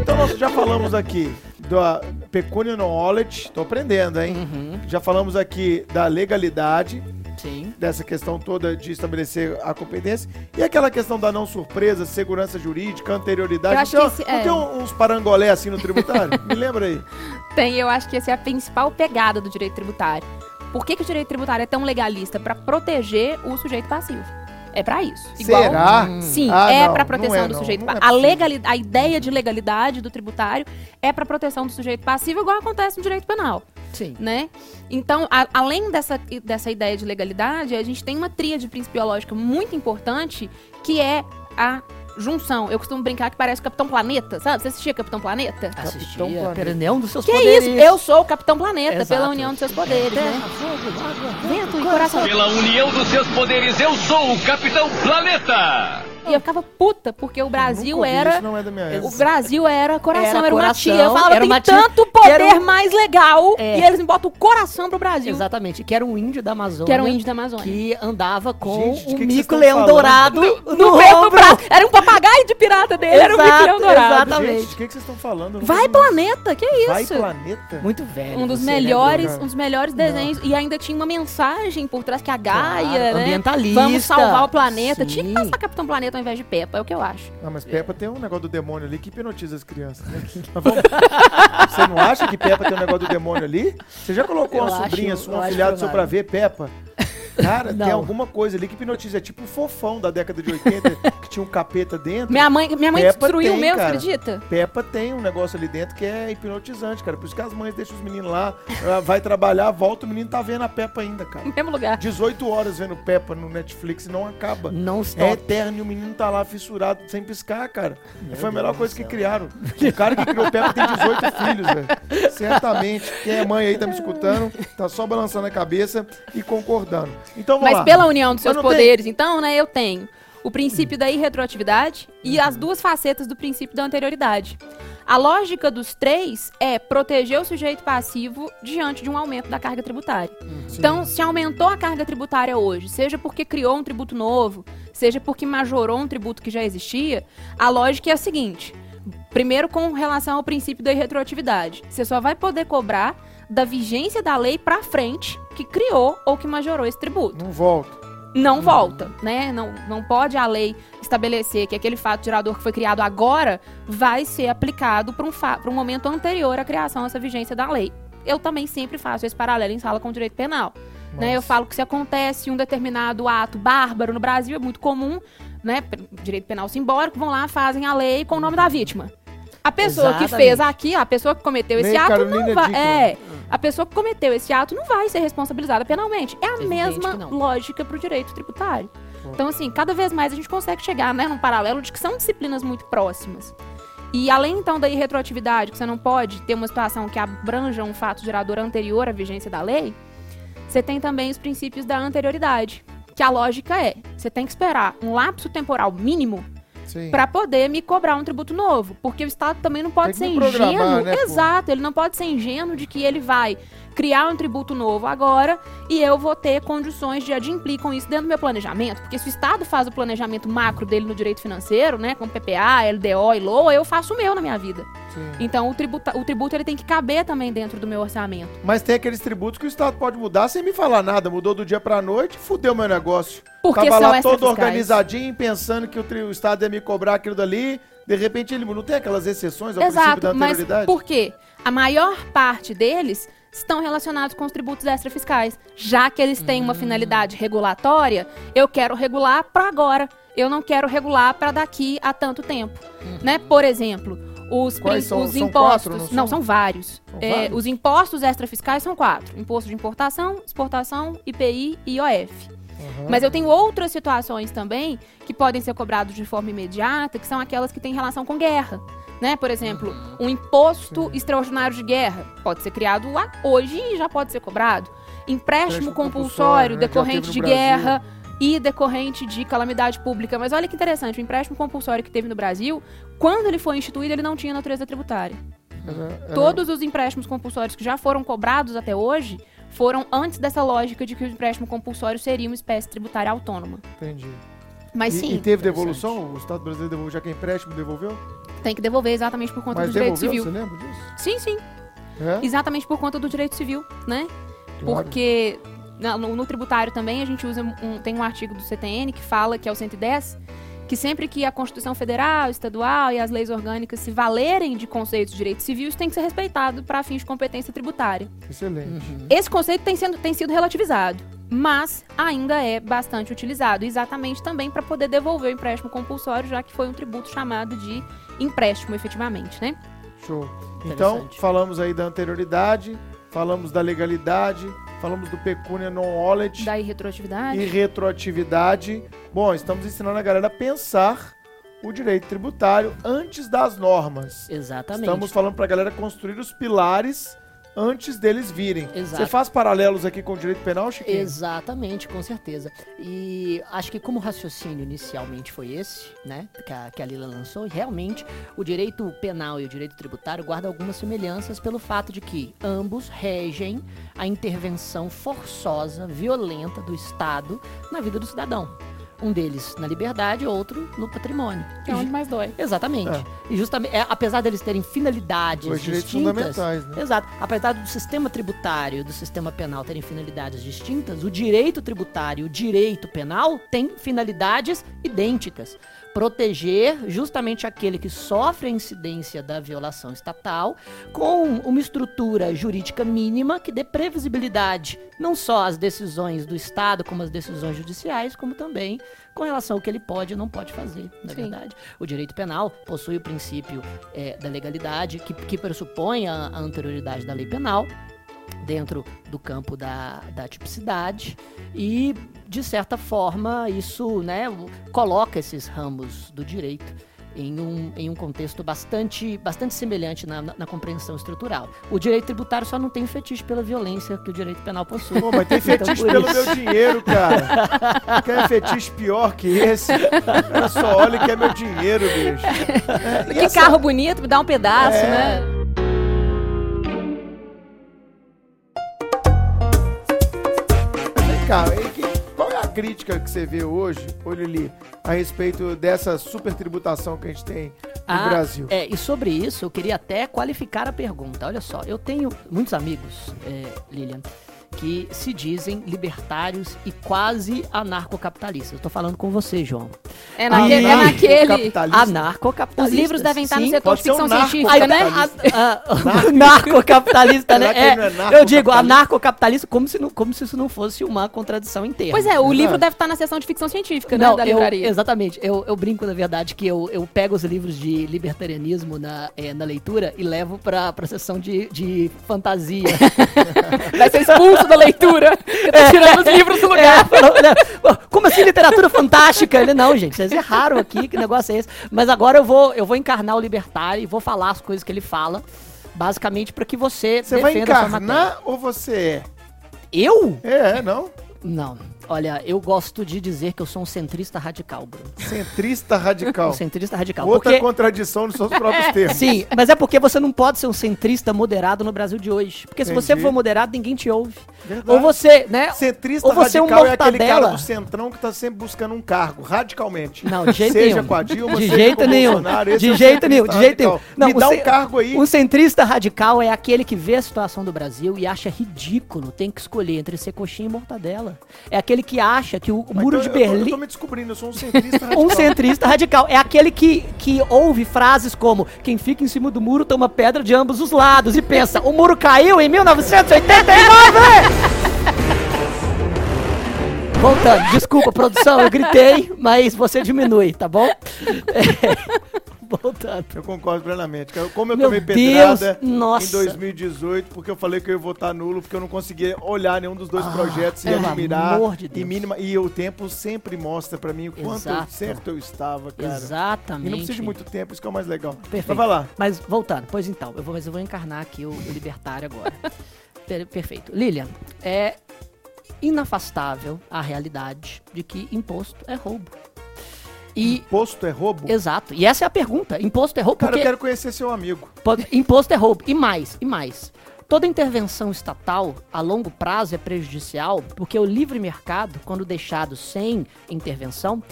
Então nós já falamos aqui da pecuniary knowledge, tô aprendendo, hein? Uhum. Já falamos aqui da legalidade, Sim. dessa questão toda de estabelecer a competência. E aquela questão da não surpresa, segurança jurídica, anterioridade. Eu acho não que tem, esse- não é. tem uns parangolé assim no tributário? Me lembra aí. Tem, eu acho que essa é a principal pegada do direito tributário. Por que, que o direito tributário é tão legalista? Pra proteger o sujeito passivo. É pra isso. Será? Sim, Ah, é não proteção é, do não, sujeito não é passivo. a, legali- a ideia de legalidade do tributário é pra proteção do sujeito passivo, igual acontece no direito penal. Sim. né? Então, a- além dessa, dessa ideia de legalidade, a gente tem uma tríade principiológica muito importante, que é a junção. Eu costumo brincar que parece o Capitão Planeta, sabe? Você assistia Capitão Planeta? Assistia união dos seus Que poderes. isso? Eu sou o Capitão Planeta, Exato. pela união dos seus poderes, Terra, né? fogo, água, Vento e coração. Pela união dos seus poderes, eu sou o Capitão Planeta! E eu ficava puta, porque o Brasil era... Isso não é da minha época. O Brasil era coração, Era era, uma coração, tia. Eu falava, era tem uma tia tanto poder um- mais legal, É. e eles me botam o coração pro Brasil. Exatamente, que era um índio da Amazônia. Que era um índio da Amazônia. Que andava com Gente, de um que que vocês estão mico-leão falando? dourado no, No meio do braço. Era um papagaio de pirata dele, era um Exato, biquilhão dourado. exatamente. De que, que vocês estão falando? Vai Planeta, que Vai isso? Planeta? Muito velho. Um dos você, melhores, um dos melhores desenhos e ainda tinha uma mensagem por trás que a Gaia, Claro, né? ambientalista. Vamos salvar o planeta. Tinha que passar Capitão Planeta ao invés de Peppa, é o que eu acho. Ah, mas Peppa tem um negócio do demônio ali que hipnotiza as crianças, né? Vamos- Você não acha que Peppa tem um negócio do demônio ali? Você já colocou Eu uma acho- sobrinha, sua, um acho afilhado seu pra ver Peppa? Cara, tem Não. alguma coisa ali que hipnotiza. É tipo o fofão da década de 80 que tinha um capeta dentro. Minha mãe, minha mãe Peppa destruiu tem, o meu, cara. acredita? Peppa tem um negócio ali dentro que é hipnotizante, cara. Por isso que as mães deixam os meninos lá, vai trabalhar, volta, o menino tá vendo a Peppa ainda, cara. No mesmo lugar. 18 horas vendo Peppa no Netflix e não acaba. Não É stop. eterno e o menino tá lá fissurado sem piscar, cara. Foi a melhor Deus coisa que céu. criaram. O cara que criou Peppa tem 18 filhos, velho. Certamente. Quem é mãe aí tá me escutando, tá só balançando a cabeça e concordando. Então vamos Mas lá. pela união dos seus não tem- poderes, então, né, eu tenho o princípio da irretroatividade e as duas facetas do princípio da anterioridade. A lógica dos três é proteger o sujeito passivo diante de um aumento da carga tributária. Então, se aumentou a carga tributária hoje, seja porque criou um tributo novo, seja porque majorou um tributo que já existia, a lógica é a seguinte: primeiro, com relação ao princípio da irretroatividade, você só vai poder cobrar da vigência da lei pra frente que criou ou que majorou esse tributo Não volta. não volta, né? Não, não pode a lei estabelecer que aquele fato gerador que foi criado agora vai ser aplicado para um, pra um momento anterior à criação dessa vigência da lei. Eu também sempre faço esse paralelo em sala com o direito penal. Né? Eu falo que se acontece um determinado ato bárbaro no Brasil, é muito comum, né? Direito penal simbólico, vão lá, fazem a lei com o nome da vítima. A pessoa que Exatamente. fez aqui, a pessoa que cometeu esse Nem ato Carolina não vai. Dickman. É, a pessoa que cometeu esse ato não vai ser responsabilizada penalmente. É a Evidente mesma que lógica para o direito tributário. Então, assim, cada vez mais a gente consegue chegar né, num paralelo de que são disciplinas muito próximas. E além, então, da irretroatividade, que você não pode ter uma situação que abranja um fato gerador anterior à vigência da lei, você tem também os princípios da anterioridade. Que a lógica é, você tem que esperar um lapso temporal mínimo. Para poder me cobrar um tributo novo. Porque o Estado também não pode ser ingênuo. né? Exato, ele não pode ser ingênuo de que ele vai criar um tributo novo agora e eu vou ter condições de adimplir com isso dentro do meu planejamento. Porque se o Estado faz o planejamento macro dele no direito financeiro, né, com PPA, LDO e LOA, eu faço o meu na minha vida. Sim. Então o tributo, o tributo ele tem que caber também dentro do meu orçamento. Mas tem aqueles tributos que o Estado pode mudar sem me falar nada. Mudou do dia pra noite, fudeu meu negócio. Porque Tava são lá todo organizadinho, pensando que o, tri- o Estado ia me cobrar aquilo dali. De repente ele. Não tem aquelas exceções ao princípio da Exato, mas por quê? A maior parte deles estão relacionados com os tributos extrafiscais. Já que eles têm Hum. uma finalidade regulatória, eu quero regular para agora. Eu não quero regular para daqui a tanto tempo. Uhum. Né? Por exemplo, Os, Quais são? os São impostos. quatro, não não, são? são vários. São É, vários? os impostos extrafiscais são quatro: imposto de importação, exportação, IPI e IOF. Mas eu tenho outras situações também que podem ser cobrados de forma imediata, que são aquelas que têm relação com guerra. Né? Por exemplo, um imposto extraordinário de guerra pode ser criado lá hoje e já pode ser cobrado. Empréstimo Empréstimo compulsório compulsório, né, já decorrente de Brasil. guerra e decorrente de calamidade pública. Mas olha que interessante, o empréstimo compulsório que teve no Brasil, quando ele foi instituído, ele não tinha natureza tributária. É, é, Todos os empréstimos compulsórios que já foram cobrados até hoje foram antes dessa lógica de que o empréstimo compulsório seria uma espécie tributária autônoma. Entendi. Mas e, sim, e teve devolução? O Estado brasileiro devolveu, já que é empréstimo, devolveu? tem que devolver exatamente por conta Mas do direito civil. você lembra disso? Sim, sim, É? exatamente por conta do direito civil, né? Claro. Porque no, no tributário também a gente usa um, tem um artigo do CTN que fala que é o 110 que sempre que a Constituição Federal, Estadual e as leis orgânicas se valerem de conceitos de direito civil, isso tem que ser respeitado para fins de competência tributária. Excelente. Esse conceito tem, sendo, tem sido relativizado, mas ainda é bastante utilizado, exatamente também para poder devolver o empréstimo compulsório, já que foi um tributo chamado de empréstimo, efetivamente, né? Show. Então, falamos aí da anterioridade, falamos da legalidade, falamos do pecúnia non-knowledge Daí retroatividade. e retroatividade. Bom, estamos ensinando a galera a pensar o direito tributário antes das normas. Exatamente. Estamos falando pra galera construir os pilares antes deles virem. Exato. Você faz paralelos aqui com o direito penal, Chiquinho? Exatamente, com certeza. E acho que como o raciocínio inicialmente foi esse, né, que a, que a Lila lançou, realmente o direito penal e o direito tributário guardam algumas semelhanças pelo fato de que ambos regem a intervenção forçosa, violenta do Estado na vida do cidadão. Um deles na liberdade, outro no patrimônio. Que é onde mais dói. Exatamente. É. E justamente, é, apesar deles terem finalidades direitos distintas, fundamentais, né? Exato. Apesar do sistema tributário e do sistema penal terem finalidades distintas, o direito tributário e o direito penal têm finalidades idênticas. Proteger justamente aquele que sofre a incidência da violação estatal com uma estrutura jurídica mínima que dê previsibilidade não só às decisões do Estado, como às decisões judiciais, como também com relação ao que ele pode e não pode fazer, na Sim. verdade. O direito penal possui o princípio eh, da legalidade, que, que pressupõe a, a anterioridade da lei penal, dentro do campo da, da tipicidade, e, de certa forma, isso né, coloca esses ramos do direito em um, em um contexto bastante, bastante semelhante na, na- na compreensão estrutural. O direito tributário só não tem fetiche pela violência que o direito penal possui. Pô, mas tem Então, fetiche por pelo isso. meu dinheiro, cara. Quer fetiche pior que esse? Cara, só olha que é meu dinheiro, bicho. É, Que essa- carro bonito, me dá um pedaço, É. né? Cá, qual é a crítica que você vê hoje, ô Lili, a respeito dessa super tributação que a gente tem no Ah, Brasil? É, e sobre isso, eu queria até qualificar a pergunta. Olha só, eu tenho muitos amigos, é, Lilian, que se dizem libertários e quase anarcocapitalistas. Eu tô falando com você, João. É naquele. É Anarco- naquele... capitalista. Anarcocapitalistas. Os livros devem estar no setor de um ficção narco- científica, né? capitalista. Ah, narcocapitalista, né? É É, eu digo narcocapitalista? anarcocapitalista como se, não, como se isso não fosse uma contradição inteira. Pois é, o livro deve estar na seção de ficção científica, né? Não, Da eu- livraria. exatamente. Eu, eu brinco, na verdade, que eu, eu pego os livros de libertarianismo na, eh, na leitura e levo pra, pra sessão de, de fantasia. Vai ser expulso da leitura. Eu tô tirando os livros do É, lugar. falou, né, "Pô, Como assim literatura fantástica? Ele, não, gente, vocês erraram aqui, que negócio é esse? Mas agora eu vou, eu vou encarnar o libertário e vou falar as coisas que ele fala, basicamente para que você, Você vai defenda a sua matéria. encarnar ou você é? Eu? É, não? Não. Olha, eu gosto de dizer que eu sou um centrista radical, Bruno. Centrista radical. Um centrista radical. Outra porque... contradição nos seus próprios termos. Sim, mas é porque você não pode ser um centrista moderado no Brasil de hoje. Porque se você Entendi. for moderado, ninguém te ouve. Verdade. Ou você, né? Centrista ou você é um radical é aquele cara do centrão que tá sempre buscando um cargo, radicalmente. Não, de jeito seja nenhum. com a Dilma, de seja jeito o nenhum. De é jeito nenhum, de jeito nenhum. radical. Me dá um cargo aí. Um centrista radical é aquele que vê a situação do Brasil e acha ridículo, tem que escolher entre ser coxinha e mortadela. É aquele que acha que o Mas muro então de eu tô- Eu tô Berlim. me descobrindo, eu sou um centrista radical. Um centrista radical. É aquele que, que ouve frases como: quem fica em cima do muro toma pedra de ambos os lados e pensa: o muro caiu em 1989! Voltando, desculpa, produção, eu gritei, mas você diminui, tá bom? Voltando. Eu concordo plenamente. Como eu Meu tomei Deus, pedrada nossa. em 2018, porque eu falei que eu ia votar nulo, porque eu não conseguia olhar nenhum dos dois Ah, projetos e pelo admirar. amor de e, Deus. mínima, e o tempo sempre mostra pra mim o quanto eu- certo eu estava, cara. Exatamente. E não precisa de muito tempo, isso que é o mais legal. Perfeito. Mas vai lá. Mas voltando, pois então, eu vou, mas eu vou encarnar aqui o, o libertário agora. Per- perfeito. Lilian, é inafastável a realidade de que imposto é roubo. E, Imposto é roubo? exato, e essa é a pergunta. Imposto é roubo Cara, porque... eu quero conhecer seu amigo. Pode- imposto é roubo. E mais, e mais. Toda intervenção estatal a longo prazo é prejudicial porque o livre mercado, quando deixado sem intervenção,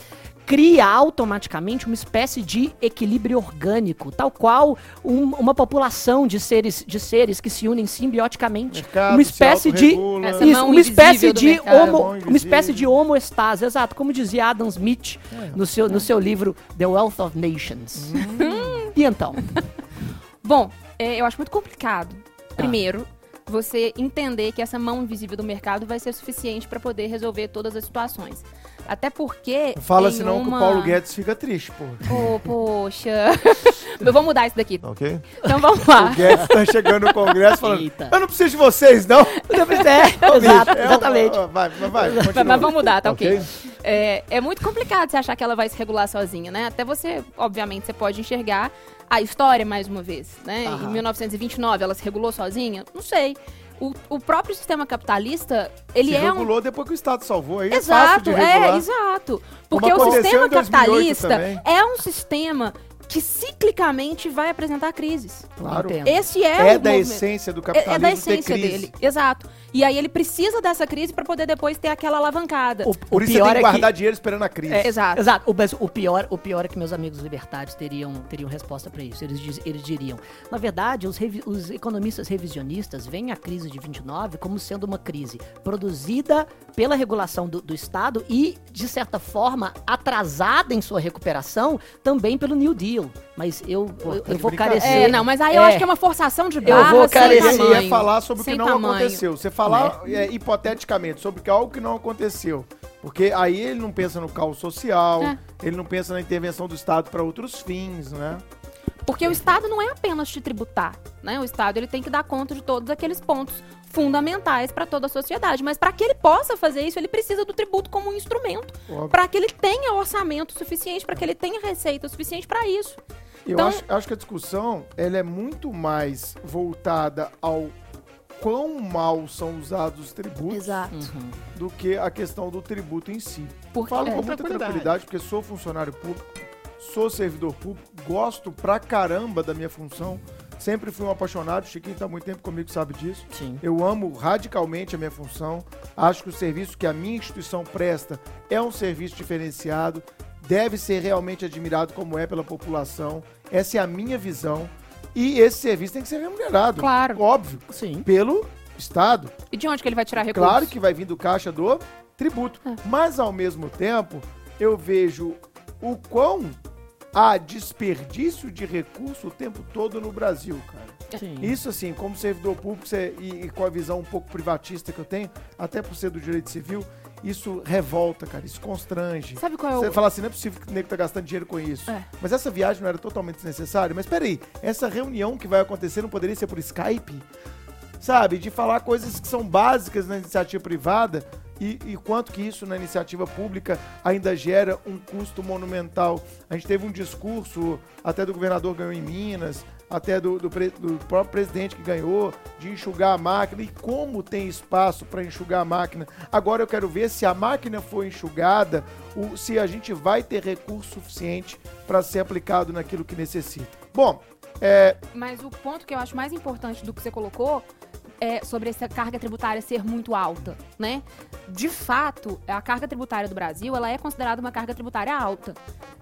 cria automaticamente uma espécie de equilíbrio orgânico, tal qual um- uma população de seres, de seres que se unem simbioticamente. Mercado uma se espécie de isso, uma espécie de homo, uma espécie de homoestase, exato, como dizia Adam Smith no seu, no seu livro The Wealth of Nations. E então? Bom, é, eu acho muito complicado. Ah. Primeiro, você entender que essa mão invisível do mercado vai ser suficiente para poder resolver todas as situações. Até porque. Fala senão que o uma- Paulo Guedes fica triste, pô. Ô, poxa. eu vou mudar isso daqui. Ok? Então vamos lá. O Guedes tá chegando no Congresso falando: Eita. Eu não preciso de vocês, não. É, exato, É, exatamente. Vai, vai, vai. Mas, continua. mas vamos mudar, tá ok? Ok. É, é muito complicado você achar que ela vai se regular sozinha, né? Até você, obviamente, você pode enxergar a história mais uma vez, né? Aham. Em 1929 ela se regulou sozinha? Não sei. O, o próprio sistema capitalista, ele Se é um regulou depois que o Estado salvou. Aí é fácil de Exato, regular. é, exato. Porque o sistema em 2008 capitalista também. é um sistema que ciclicamente vai apresentar crises. Claro. Entendo. Esse é, É, o da movimento. essência do É, capitalismo é da ter essência crise. dele, exato. E aí ele precisa dessa crise para poder depois ter aquela alavancada. O, o Por isso você pior tem que é guardar que... dinheiro esperando a crise. É, exato. Exato, o, mas o pior, o pior é que meus amigos libertários teriam, teriam resposta para isso. Eles, diz- eles diriam: na verdade, os, revi- os economistas revisionistas veem a crise de 29 como sendo uma crise produzida pela regulação do, do Estado e, de certa forma, atrasada em sua recuperação também pelo New Deal. Mas eu, Pô, eu, tá eu vou carecer. É, não, mas aí eu É. acho que é uma forçação de Eu barra vou sem carecer. Tamanho. ia falar sobre o que Sem não tamanho. aconteceu. Você falar é, hipoteticamente sobre que algo que não aconteceu. Porque aí ele não pensa no caos social, É. ele não pensa na intervenção do Estado para outros fins, né? Porque o Estado não é apenas te tributar, né? O Estado ele tem que dar conta de todos aqueles pontos fundamentais para toda a sociedade, mas para que ele possa fazer isso, ele precisa do tributo como um instrumento, para que ele tenha orçamento suficiente, para que ele tenha receita suficiente para isso. Eu Então- acho, acho que a discussão ela é muito mais voltada ao quão mal são usados os tributos Exato. Uhum. do que a questão do tributo em si. Porque Falo é, com muita tranquilidade. tranquilidade, porque sou funcionário público, sou servidor público, gosto pra caramba da minha função. Sempre fui um apaixonado, o Chiquinho tá há muito tempo comigo, sabe disso. Sim. Eu amo radicalmente a minha função. Acho que o serviço que a minha instituição presta é um serviço diferenciado, deve ser realmente admirado como é pela população. Essa é a minha visão. E esse serviço tem que ser remunerado. Claro. Óbvio. Sim. Pelo Estado. E de onde que ele vai tirar recursos? Claro que vai vir do caixa do tributo. É. Mas, ao mesmo tempo, eu vejo o quão há desperdício de recurso o tempo todo no Brasil, cara. Sim. Isso, assim, como servidor público você- e, e com a visão um pouco privatista que eu tenho, até por ser do direito civil, isso revolta, cara, isso constrange. Sabe qual é Você o... fala assim, não é possível que o nego tá gastando dinheiro com isso. É. Mas essa viagem não era totalmente desnecessária. Mas peraí, essa reunião que vai acontecer não poderia ser por Skype? Sabe? De falar coisas que são básicas na iniciativa privada e, e quanto que isso na iniciativa pública ainda gera um custo monumental. A gente teve um discurso, até do governador ganhou em Minas, até do, do, do próprio presidente que ganhou, de enxugar a máquina e como tem espaço para enxugar a máquina. Agora eu quero ver se a máquina for enxugada, o, se a gente vai ter recurso suficiente para ser aplicado naquilo que necessita. Bom, é, Mas o ponto que eu acho mais importante do que você colocou é sobre essa carga tributária ser muito alta, né? De fato, a carga tributária do Brasil, ela é considerada uma carga tributária alta.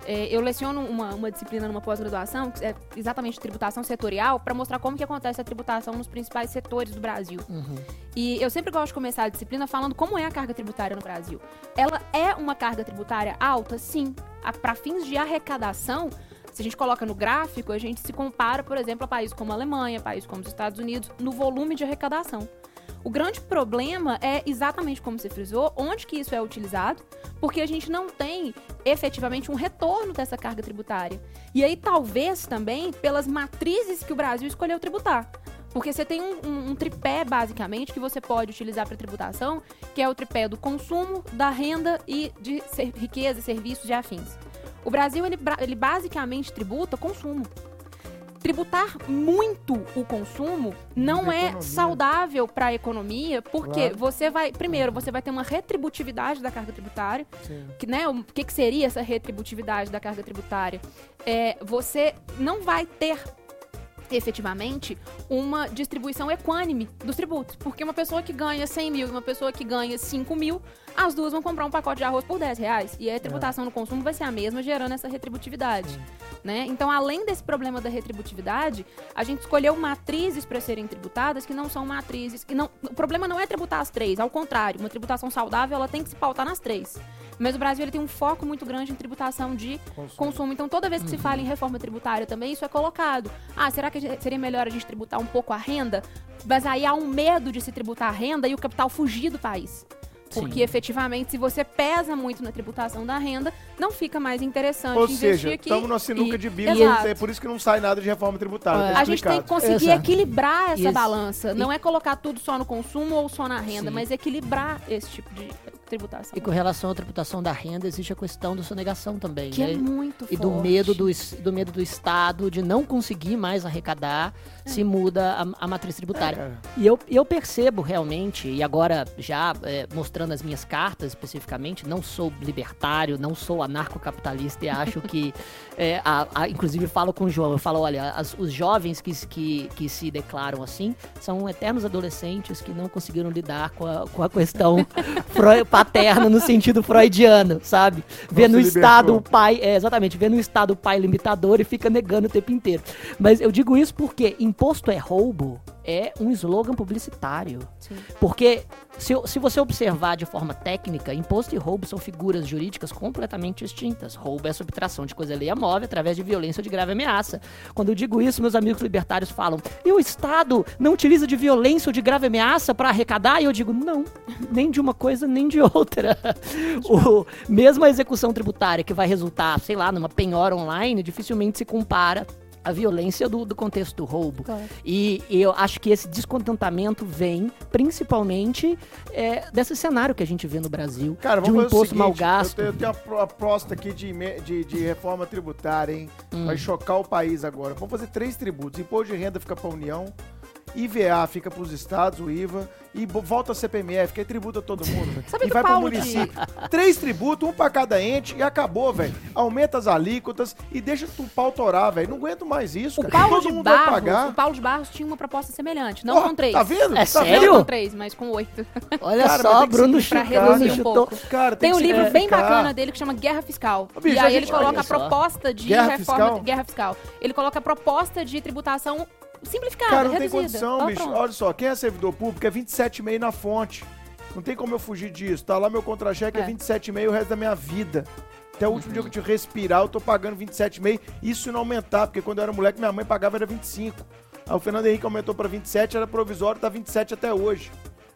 É, eu leciono uma, uma disciplina numa pós-graduação, que é exatamente tributação setorial, para mostrar como que acontece a tributação nos principais setores do Brasil. Uhum. E eu sempre gosto de começar a disciplina falando como é a carga tributária no Brasil. Ela é uma carga tributária alta? Sim. Para fins de arrecadação, se a gente coloca no gráfico, a gente se compara, por exemplo, a países como a Alemanha, países como os Estados Unidos, no volume de arrecadação. O grande problema é exatamente como você frisou, onde que isso é utilizado, porque a gente não tem efetivamente um retorno dessa carga tributária. E aí talvez também pelas matrizes que o Brasil escolheu tributar. Porque você tem um, um- um tripé, basicamente, que você pode utilizar para tributação, que é o tripé do consumo, da renda e de riqueza, serviços e afins. O Brasil, ele, ele basicamente tributa consumo. Tributar muito o consumo não é economia. saudável para a economia, porque Claro. você vai, primeiro, você vai ter uma retributividade da carga tributária, Sim. que, né, o que, que seria essa retributividade da carga tributária? É, você não vai ter efetivamente uma distribuição equânime dos tributos. Porque uma pessoa que ganha 100 mil e uma pessoa que ganha 5 mil, as duas vão comprar um pacote de arroz por 10 reais. E a tributação no consumo vai ser a mesma, gerando essa retributividade. Né? Então, além desse problema da retributividade, a gente escolheu matrizes para serem tributadas que não são matrizes. Que não, o problema não é tributar as três, ao contrário, uma tributação saudável ela tem que se pautar nas três. Mas o Brasil ele tem um foco muito grande em tributação de consumo. Então, toda vez que se fala em reforma tributária também, isso é colocado. Ah, será que seria melhor a gente tributar um pouco a renda? Mas aí há um medo de se tributar a renda e o capital fugir do país. Porque Sim. efetivamente, se você pesa muito na tributação da renda, não fica mais interessante Ou investir seja, aqui. estamos na sinuca E- de bico, é por isso que não sai nada de reforma tributária. É. tá A gente tem que conseguir Exato. equilibrar essa Isso. balança. Não é colocar tudo só no consumo ou só na renda, Sim. mas equilibrar esse tipo de tributação. E com relação à tributação da renda, existe a questão da sonegação também, Que né? é muito E forte. do medo do, do medo do Estado de não conseguir mais arrecadar se muda a, a matriz tributária. É. E eu, e eu percebo realmente, e agora já é, mostrando as minhas cartas especificamente, não sou libertário, não sou anarcocapitalista e acho que, é, a- a- inclusive falo com o João, eu falo, olha, as- os jovens que, se- que, que se declaram assim são eternos adolescentes que não conseguiram lidar com a, com a questão paterna no sentido freudiano, sabe? Vê no. Estado o pai, é, exatamente, vê no Estado o pai limitador e fica negando o tempo inteiro. Mas eu digo isso porque imposto é roubo é um slogan publicitário. Sim. Porque se, se você observar de forma técnica, imposto e roubo são figuras jurídicas completamente distintas. Roubo é a subtração de coisa alheia móvel através de violência ou de grave ameaça. Quando eu digo isso, meus amigos libertários falam: e o Estado não utiliza de violência ou de grave ameaça para arrecadar? E eu digo: não, nem de uma coisa nem de outra. o, mesmo a execução tributária que vai resultar, sei lá, numa penhora online, dificilmente se compara à violência do, do contexto do roubo. Claro. E eu acho que esse descontentamento vem principalmente é, desse cenário que a gente vê no Brasil, Cara, de vamos um fazer o imposto seguinte, mal gasto. Eu tenho, eu tenho uma pro- proposta aqui de, de, de reforma tributária, hein? Hum. Vai chocar o país agora. Vamos fazer três tributos. Imposto de renda fica pra União, IVA fica pros estados, o IVA, e volta a CPMF, que aí tributa todo mundo. Sabe e que vai o pro Paulo de- município. Três tributos, um pra cada ente, e acabou, velho. Aumenta as alíquotas e deixa o pau torar, velho. Não aguento mais isso, O cara. Paulo, todo de mundo vai Barros, pagar. o Paulo de Barros tinha uma proposta semelhante, não com três. Tá vendo? É tá sério? Vendo? Não com três, mas com oito. Olha Cara, só, tem Bruno, pra chu- reduzir Bruno um chutou. pouco. Cara, Tem que um livro bem bacana dele que chama Guerra Fiscal. Bicho, e aí ele coloca a proposta de Guerra reforma. fiscal? Guerra fiscal. Ele coloca a proposta de tributação simplificada, Cara, não tem reduzida. condição, Ó, bicho. pronto. Olha só, quem é servidor público é 27,5 na fonte. Não tem como eu fugir disso. Tá lá meu contra-cheque é, É. 27,5 o resto da minha vida. Até o último dia que eu te respirar, eu tô pagando 27,5. Isso não aumentar, porque quando eu era moleque, minha mãe pagava era 25. Aí o Fernando Henrique aumentou pra 27, era provisório, tá 27 até hoje.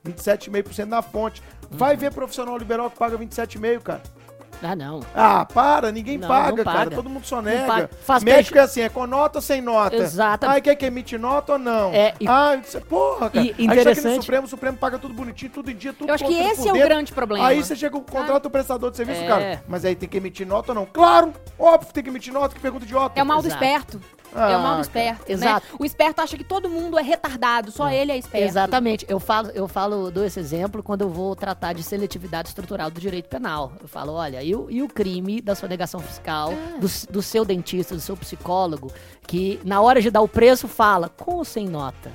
27,5% na fonte. Vai ver profissional liberal que paga 27,5, cara. Ah, não. Ah, para, ninguém Não, paga, não cara. paga. Todo mundo só nega. Faz Médico teste- é assim, é com nota ou sem nota? Exato. Ah, quer que emite nota ou não? É, e- Ah, isso é porra, cara. E Aí chega aqui no interessante- Supremo, o Supremo paga tudo bonitinho, tudo em dia, tudo Eu acho que esse é o grande problema. Aí você chega, contrata o prestador de serviço, É. cara. Mas aí tem que emitir nota ou não? Claro! Óbvio que tem que emitir nota, que pergunta idiota. É o mal do Exato. esperto. É Ah, o mal cara. do esperto. né? Exato. O esperto acha que todo mundo é retardado, só ele é esperto. Exatamente. Eu falo, eu falo, dou esse exemplo quando eu vou tratar de seletividade estrutural do direito penal. Eu falo, olha, e o, e o crime da sonegação fiscal, Ah. do, do seu dentista, do seu psicólogo, que na hora de dar o preço fala com ou sem nota?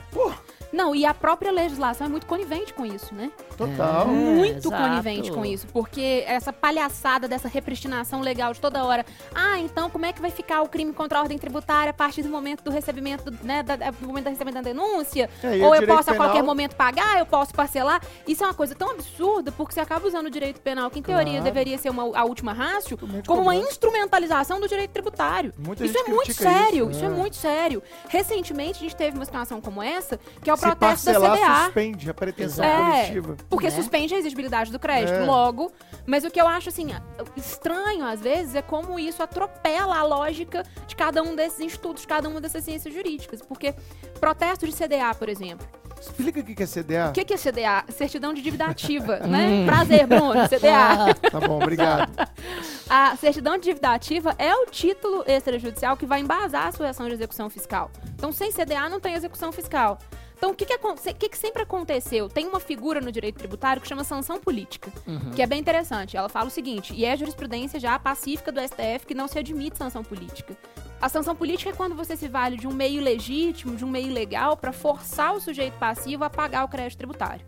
Não, e a própria legislação é muito conivente com isso, né? Total. É. muito exato. conivente com isso, porque essa palhaçada dessa repristinação legal de toda hora. Ah, então como é que vai ficar o crime contra a ordem tributária a partir do momento do recebimento, do, né, da- do momento da recebimento da denúncia? É, Ou eu posso a qualquer penal- momento pagar, eu posso parcelar? Isso é uma coisa tão absurda, porque você acaba usando o direito penal, que em teoria Claro. deveria ser uma, a última rácio, como uma cobrança. instrumentalização do direito tributário. Muita isso gente é muito sério, isso, isso é é. muito sério. Recentemente a gente teve uma situação como essa, que é o Sim, protesto da parcelar, CDA. suspende a pretensão É, coletiva. porque Né? suspende a exigibilidade do crédito, É. logo. Mas o que eu acho, assim, estranho às vezes é como isso atropela a lógica de cada um desses institutos, de cada uma dessas ciências jurídicas. Porque protesto de CDA, por exemplo. Explica o que é CDA. O que, é CDA? Certidão de dívida ativa, Hum. né? Prazer, Bruno, CDA. Tá bom, obrigado. A certidão de dívida ativa é o título extrajudicial que vai embasar a sua ação de execução fiscal. Então, sem CDA não tem execução fiscal. Então, o que, que, o que que sempre aconteceu? Tem uma figura no direito tributário que chama sanção política, que é bem interessante. Ela fala o seguinte, e é jurisprudência já pacífica do STF que não se admite sanção política. A sanção política é quando você se vale de um meio legítimo, de um meio legal, para forçar o sujeito passivo a pagar o crédito tributário.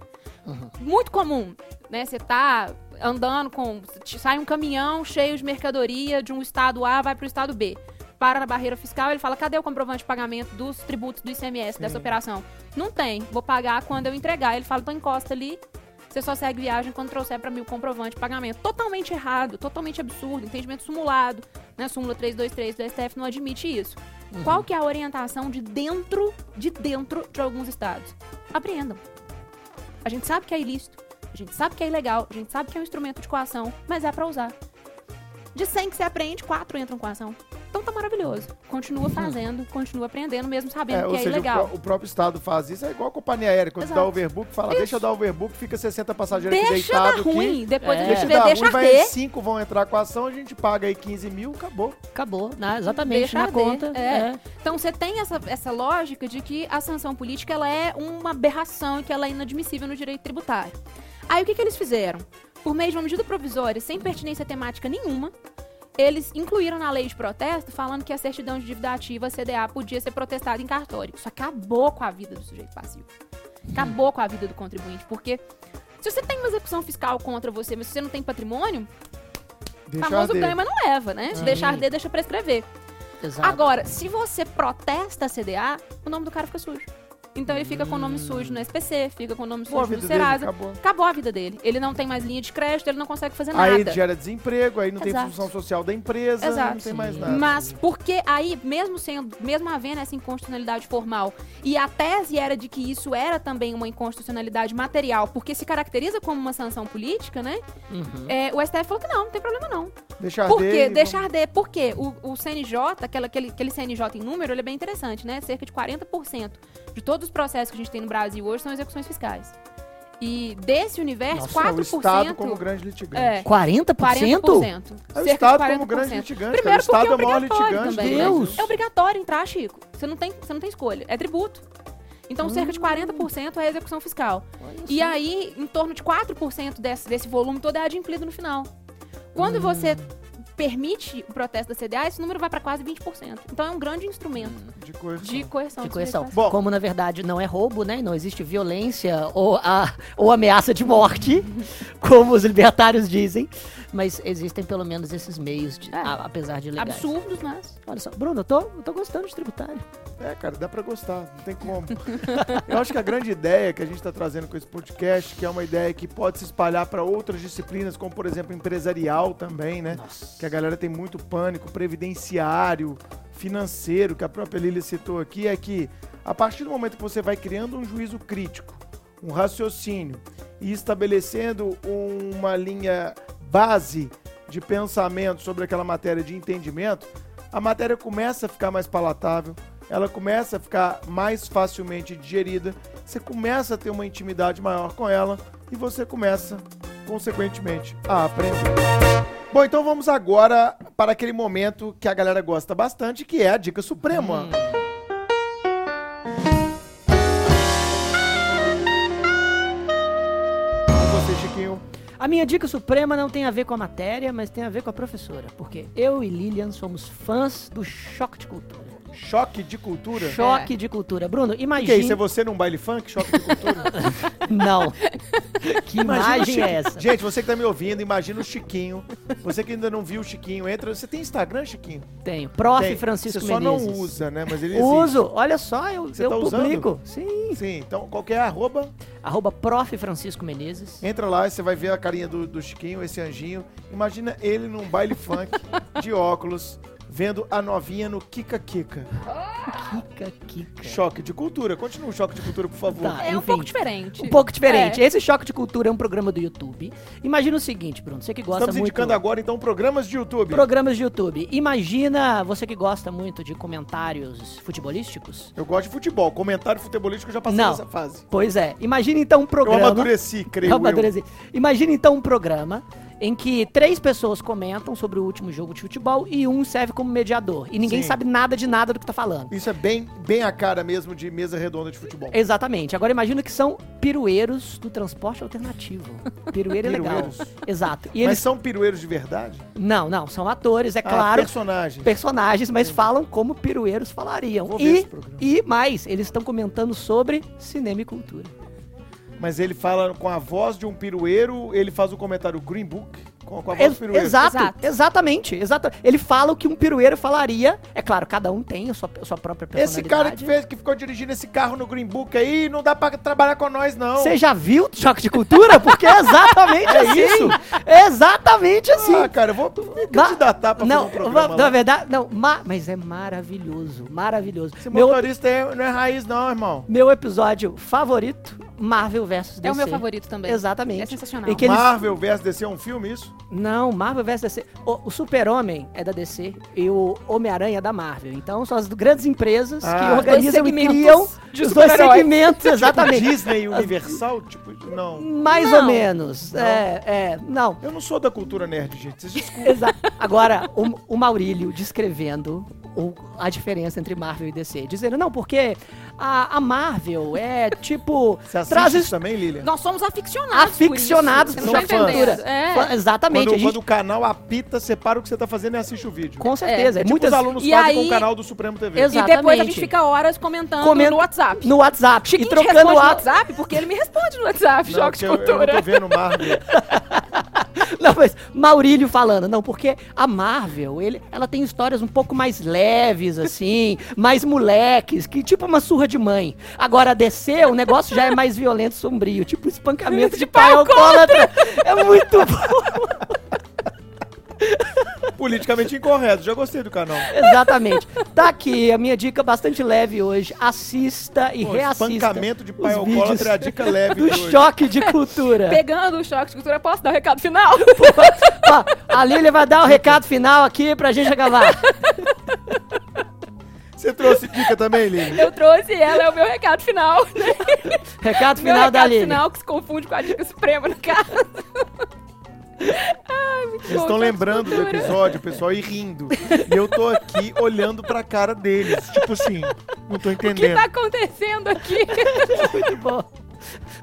Muito comum, né? Você tá andando com. Sai um caminhão cheio de mercadoria de um estado A, vai pro estado B. Para na barreira fiscal, ele fala: cadê o comprovante de pagamento dos tributos do ICMS dessa operação? Não tem, vou pagar quando eu entregar. Ele fala: então encosta ali. Você só segue viagem quando trouxer para mim o comprovante de pagamento. Totalmente errado, totalmente absurdo, entendimento simulado. Né? Súmula 323 do STF não admite isso. Qual que é a orientação de dentro, de dentro de alguns estados? Apreendam. A gente sabe que é ilícito, a gente sabe que é ilegal, a gente sabe que é um instrumento de coação, mas é pra usar. De 100 que você aprende, 4 entram com ação. Então tá maravilhoso. Continua fazendo, continua aprendendo, mesmo sabendo É, ou que é seja, o, ilegal. pró- o próprio Estado faz isso. É igual a companhia aérea. Quando Exato. dá overbook, fala, deixa Isso. dar overbook, fica 60 passageiros aqui Deixa deitado dar ruim, aqui. depois É. a Deixa gente dar vê, ruim, deixa vai. 5 vão entrar com a ação, a gente paga aí 15 mil, acabou. Acabou, né? Exatamente, Deixa na arder, conta. é. é. Então você tem essa, essa lógica de que a sanção política ela é uma aberração e que ela é inadmissível no direito tributário. Aí o que, que eles fizeram? Por meio de uma medida provisória sem pertinência temática nenhuma, eles incluíram na lei de protesto falando que a certidão de dívida ativa, a CDA, podia ser protestada em cartório. Isso acabou com a vida do sujeito passivo. Acabou com a vida do contribuinte, porque se você tem uma execução fiscal contra você, mas se você não tem patrimônio, Deixa famoso ganha, mas não leva, né? Se deixar arder, deixa prescrever. Exato. Agora, se você protesta a CDA, o nome do cara fica sujo. Então ele fica com o nome sujo no SPC, fica com o nome sujo vida no dele Serasa. acabou. Acabou a vida dele. Ele não tem mais linha de crédito, ele não consegue fazer nada. Aí gera desemprego, aí não tem Exato. função social da empresa, Exato. não tem mais nada. Mas porque aí, mesmo sendo, mesmo havendo essa inconstitucionalidade formal, e a tese era de que isso era também uma inconstitucionalidade material, porque se caracteriza como uma sanção política, né? Uhum. É, o STF falou que não, não tem problema não. Deixa Por quê? e Deixa vamos- arder. Por quê? O, o CNJ, aquela, aquele, aquele CNJ em número, ele é bem interessante, né? Cerca de 40% de todos os processos que a gente tem no Brasil hoje são execuções fiscais. E desse universo, Nossa, é o 4%. Estado como grande litigante. é, 40%? 40%. É o Estado como 40%. grande litigante. Primeiro cara. o Estado porque é é o maior obrigatório litigante também. Deus. É obrigatório entrar, Chico. Você não tem, você não tem escolha. É tributo. Então, cerca de 40% é execução fiscal. E aí, em torno de 4% desse, desse volume todo é adimplido no final. Quando você permite o protesto da CDA, esse número vai para quase 20%. Então, é um grande instrumento De coisa. de coerção. De coerção. Bom. Como na verdade não é roubo, né? Não existe violência ou, a, ou ameaça de morte, como os libertários dizem. Mas existem pelo menos esses meios, de- É. a- apesar de legais. Absurdos, mas. Olha só, Bruno, eu tô, eu tô gostando de tributário. É, cara, dá pra gostar, não tem como. Eu acho que a grande ideia que a gente tá trazendo com esse podcast, que é uma ideia que pode se espalhar pra outras disciplinas, como por exemplo empresarial também, né? Que a galera tem muito pânico, previdenciário, financeiro, que a própria Lili citou aqui, é que a partir do momento que você vai criando um juízo crítico, um raciocínio e estabelecendo uma linha base de pensamento sobre aquela matéria de entendimento, a matéria começa a ficar mais palatável, ela começa a ficar mais facilmente digerida, você começa a ter uma intimidade maior com ela e você começa, consequentemente, a aprender. Bom, então vamos agora para aquele momento que a galera gosta bastante, que é a dica suprema. Com A minha dica suprema não tem a ver com a matéria, mas tem a ver com a professora. Porque eu e Lilian somos fãs do choque de cultura. Choque de cultura. Choque de cultura. Bruno, O que é isso? É você num baile funk? Choque de cultura? Não. que Imagina imagem Chiquinho. é essa? Gente, você que tá me ouvindo, imagina o Chiquinho. Você que ainda não viu o Chiquinho, entra. Você tem Instagram, Chiquinho? Tenho. Prof. Tem. Francisco Você só Menezes. não usa, né? Mas ele existe. Uso. Olha só, eu, Você eu tá usando? publico. Sim. Sim, então qualquer arroba, Arroba Prof. Francisco Menezes. entra lá e você vai ver a carinha do, do Chiquinho, esse anjinho. Imagina ele num baile funk, de óculos, vendo a novinha no Kika Kika. Kika, Kika. Choque de cultura. Continua o choque de cultura, por favor. Tá. É um enfim. pouco diferente. Um pouco diferente. É. Esse Choque de Cultura é um programa do YouTube. Imagina o seguinte, Bruno, você que gosta Estamos muito... indicando agora, então, programas de YouTube. Programas de YouTube. Imagina você que gosta muito de comentários futebolísticos. Eu gosto de futebol. Comentário futebolístico eu já passei Não. nessa fase. Pois é. Imagina então um Eu programa... amadureci, creio Eu eu. amadureci. Imagina então um programa em que três pessoas comentam sobre o último jogo de futebol e um serve como mediador. E ninguém Sim. sabe nada de nada do que tá falando. Isso é bem, bem a cara mesmo de mesa redonda de futebol. Exatamente. Agora imagina que são pirueiros do transporte alternativo. Pirueiro é legal. Pirueiros. Exato. E Mas eles são pirueiros de verdade? Não, não, são atores, é Ah, claro. personagens. Personagens, mas falam como pirueiros falariam. Vou ver E, esse programa. e mais, eles estão comentando sobre cinema e cultura. Mas ele fala com a voz de um pirueiro, ele faz o comentário Green Book com, com a voz Ex- do pirueiro. exato, Exato. exatamente, exato. Ele fala o que um pirueiro falaria. É claro, cada um tem a sua, a sua própria Esse personalidade. cara que, fez, que ficou dirigindo esse carro no Green Book aí, não dá pra trabalhar com nós, não. Você já viu Choque de Cultura? Porque é exatamente É assim. isso? Exatamente assim. Ah, cara, eu vou me candidatar pra não, fazer um programa na verdade, não, ma- mas é maravilhoso, maravilhoso. Esse Meu, motorista é- não é raiz, não, irmão. meu episódio favorito, Marvel vs DC. É o meu favorito também. Exatamente. É sensacional. E que eles- Marvel vs DC é um filme, isso? Não, Marvel vs DC. O, o Super-Homem é da DC e o Homem-Aranha é da Marvel. Então são as grandes empresas Ah. que organizam e criam de os dois segmentos, exatamente. Disney Universal? Tipo, não. Mais Não. ou menos. Não. É, é, não. Eu não sou da cultura nerd, gente. Vocês desculpem. Exa Agora, o, o Maurílio descrevendo o- a diferença entre Marvel e DC. Dizendo, não, porque a, a Marvel é tipo. Traz isso também, Lilian? Nós somos aficionados. aficionados por por isso. Não tá cultura. É. Exatamente. Quando, a gente, quando o canal apita, separa o que você tá fazendo e assiste o vídeo. com certeza. É É, tipo muitas os alunos E fazem com aí- o canal do Supremo TV. Exato. E depois a Exatamente. gente fica horas comentando Comenta- no WhatsApp. no WhatsApp. Chiquinho e trocando responde no WhatsApp. WhatsApp porque ele me responde no WhatsApp. Não, Choque de eu, eu não cultura. tô vendo Marvel. Não, mas Maurílio falando, não, porque a Marvel, ele, ela tem histórias um pouco mais leves, assim, mais moleques, que tipo uma surra de mãe. Agora a DC, o negócio já é mais violento, sombrio, tipo espancamento de pai alcoólatra. É muito bom. Politicamente incorreto. Já gostei do canal. Exatamente. Tá aqui a minha dica bastante leve hoje. Assista e Pô, reassista. espancamento de pai alcoólatra vídeos é a dica leve do de hoje. choque de cultura. Pegando o choque de cultura, posso dar o recado final? Ó, a Lília vai dar o recado final aqui pra gente acabar. Você trouxe dica também, Lilian? Eu trouxe ela, é o meu recado final. Né? Recado meu final da recado Lília. final que se confunde com a dica suprema, no caso. Ai, Eles estão de lembrando do episódio, pessoal, e rindo. E eu tô aqui olhando pra cara deles. Tipo assim, não tô O que entendendo. tá acontecendo aqui? Muito bom.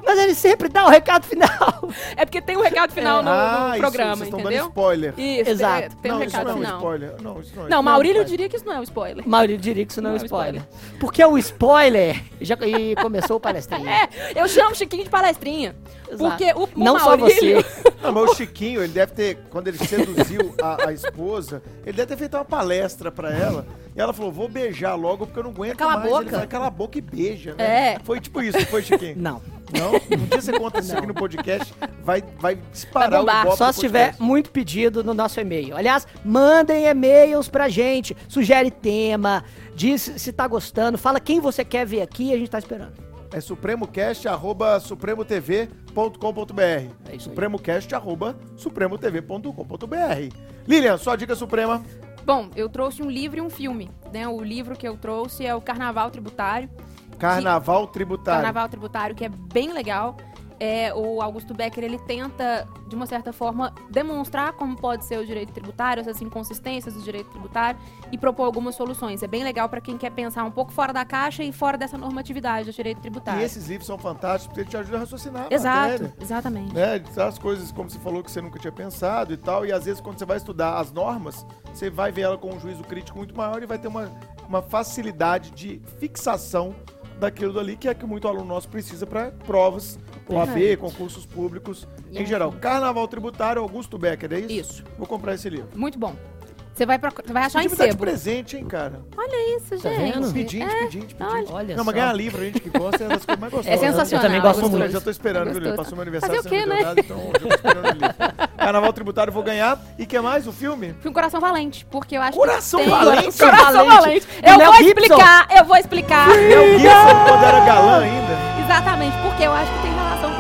Mas ele sempre dá o recado final. É porque tem um recado final no, no ah, isso, programa, vocês estão dando entendeu? spoiler. Isso, Exato. tem, tem não, um isso recado não é um final. spoiler. Não, isso não é Não, isso Maurílio é um diria que isso não é um spoiler. Maurílio diria que isso não, é Não um é spoiler. Porque o spoiler. Já, e começou o palestrinho. É, eu chamo Chiquinho de palestrinha. Exato. Porque o, o Não só Maurílio... você. Não, mas o Chiquinho, ele deve ter, quando ele seduziu a, a esposa, ele deve ter feito uma palestra pra ela. E ela falou: vou beijar logo porque eu não aguento Cala a mais. boca. Ele falou: cala a boca e beija. Né? É. Foi tipo isso, não foi, Chiquinho? Não. Não? Um dia você conta isso aqui no podcast, vai, vai disparar bombar. o Ibope Só do se tiver podcast. muito pedido no nosso e-mail. Aliás, mandem e-mails pra gente. Sugere tema, diz se tá gostando, fala quem você quer ver aqui a gente tá esperando. É supremocast, arroba supremotv.com.br. É isso aí. Supremocast, arroba supremotv.com.br. Lilian, sua dica suprema. Bom, eu trouxe um livro e um filme. Né? O livro que eu trouxe é o Carnaval Tributário. Carnaval Tributário. Carnaval Tributário, que é bem legal. É, o Augusto Becker ele tenta, de uma certa forma, demonstrar como pode ser o direito tributário, essas inconsistências do direito tributário e propor algumas soluções. É bem legal para quem quer pensar um pouco fora da caixa e fora dessa normatividade do direito tributário. E esses livros são fantásticos porque te ajuda a raciocinar. Exato, matéria. exatamente. Né, as coisas, como você falou, que você nunca tinha pensado e tal. E às vezes, quando você vai estudar as normas, você vai ver ela com um juízo crítico muito maior e vai ter uma, uma facilidade de fixação daquilo dali, que é que muito aluno nosso precisa para provas, OAB, concursos públicos em é geral. Carnaval Tributário, Augusto Becker, é isso? Isso. Vou comprar esse livro. Muito bom. Você vai, proc- você vai achar em Podia me dar de sebo. presente, hein, cara? Olha isso, Tá gente. vendo? Pedinte, É, pedinte, pedinte. olha. Olha Não, mas ganhar livro, a gente que gosta, é das coisas mais gostosas. É sensacional. Eu também gosto gostoso. muito. Já tô esperando, É viu. Passou meu aniversário, Fazer o você não quê, né? nada, então eu tô esperando o livro. Carnaval Tributário eu vou ganhar. E que mais? O filme? Filme Coração Valente, porque eu acho Coração que tem... Valente? Coração Valente. Eu vou Gibson. explicar, eu vou explicar. Mel Gibson, quando era galã ainda. Exatamente, porque eu acho que tem relação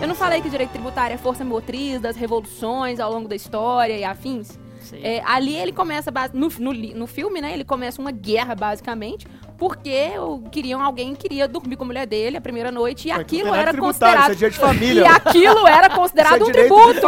Eu não falei que o direito tributário é força motriz das revoluções ao longo da história e afins. Sim. É, ali ele começa, no, no, no filme, né? Ele começa uma guerra, basicamente, porque o- queriam alguém que queria dormir com a mulher dele a primeira noite e Mas aquilo era considerado. isso é dia de família. E aquilo era considerado é um tributo.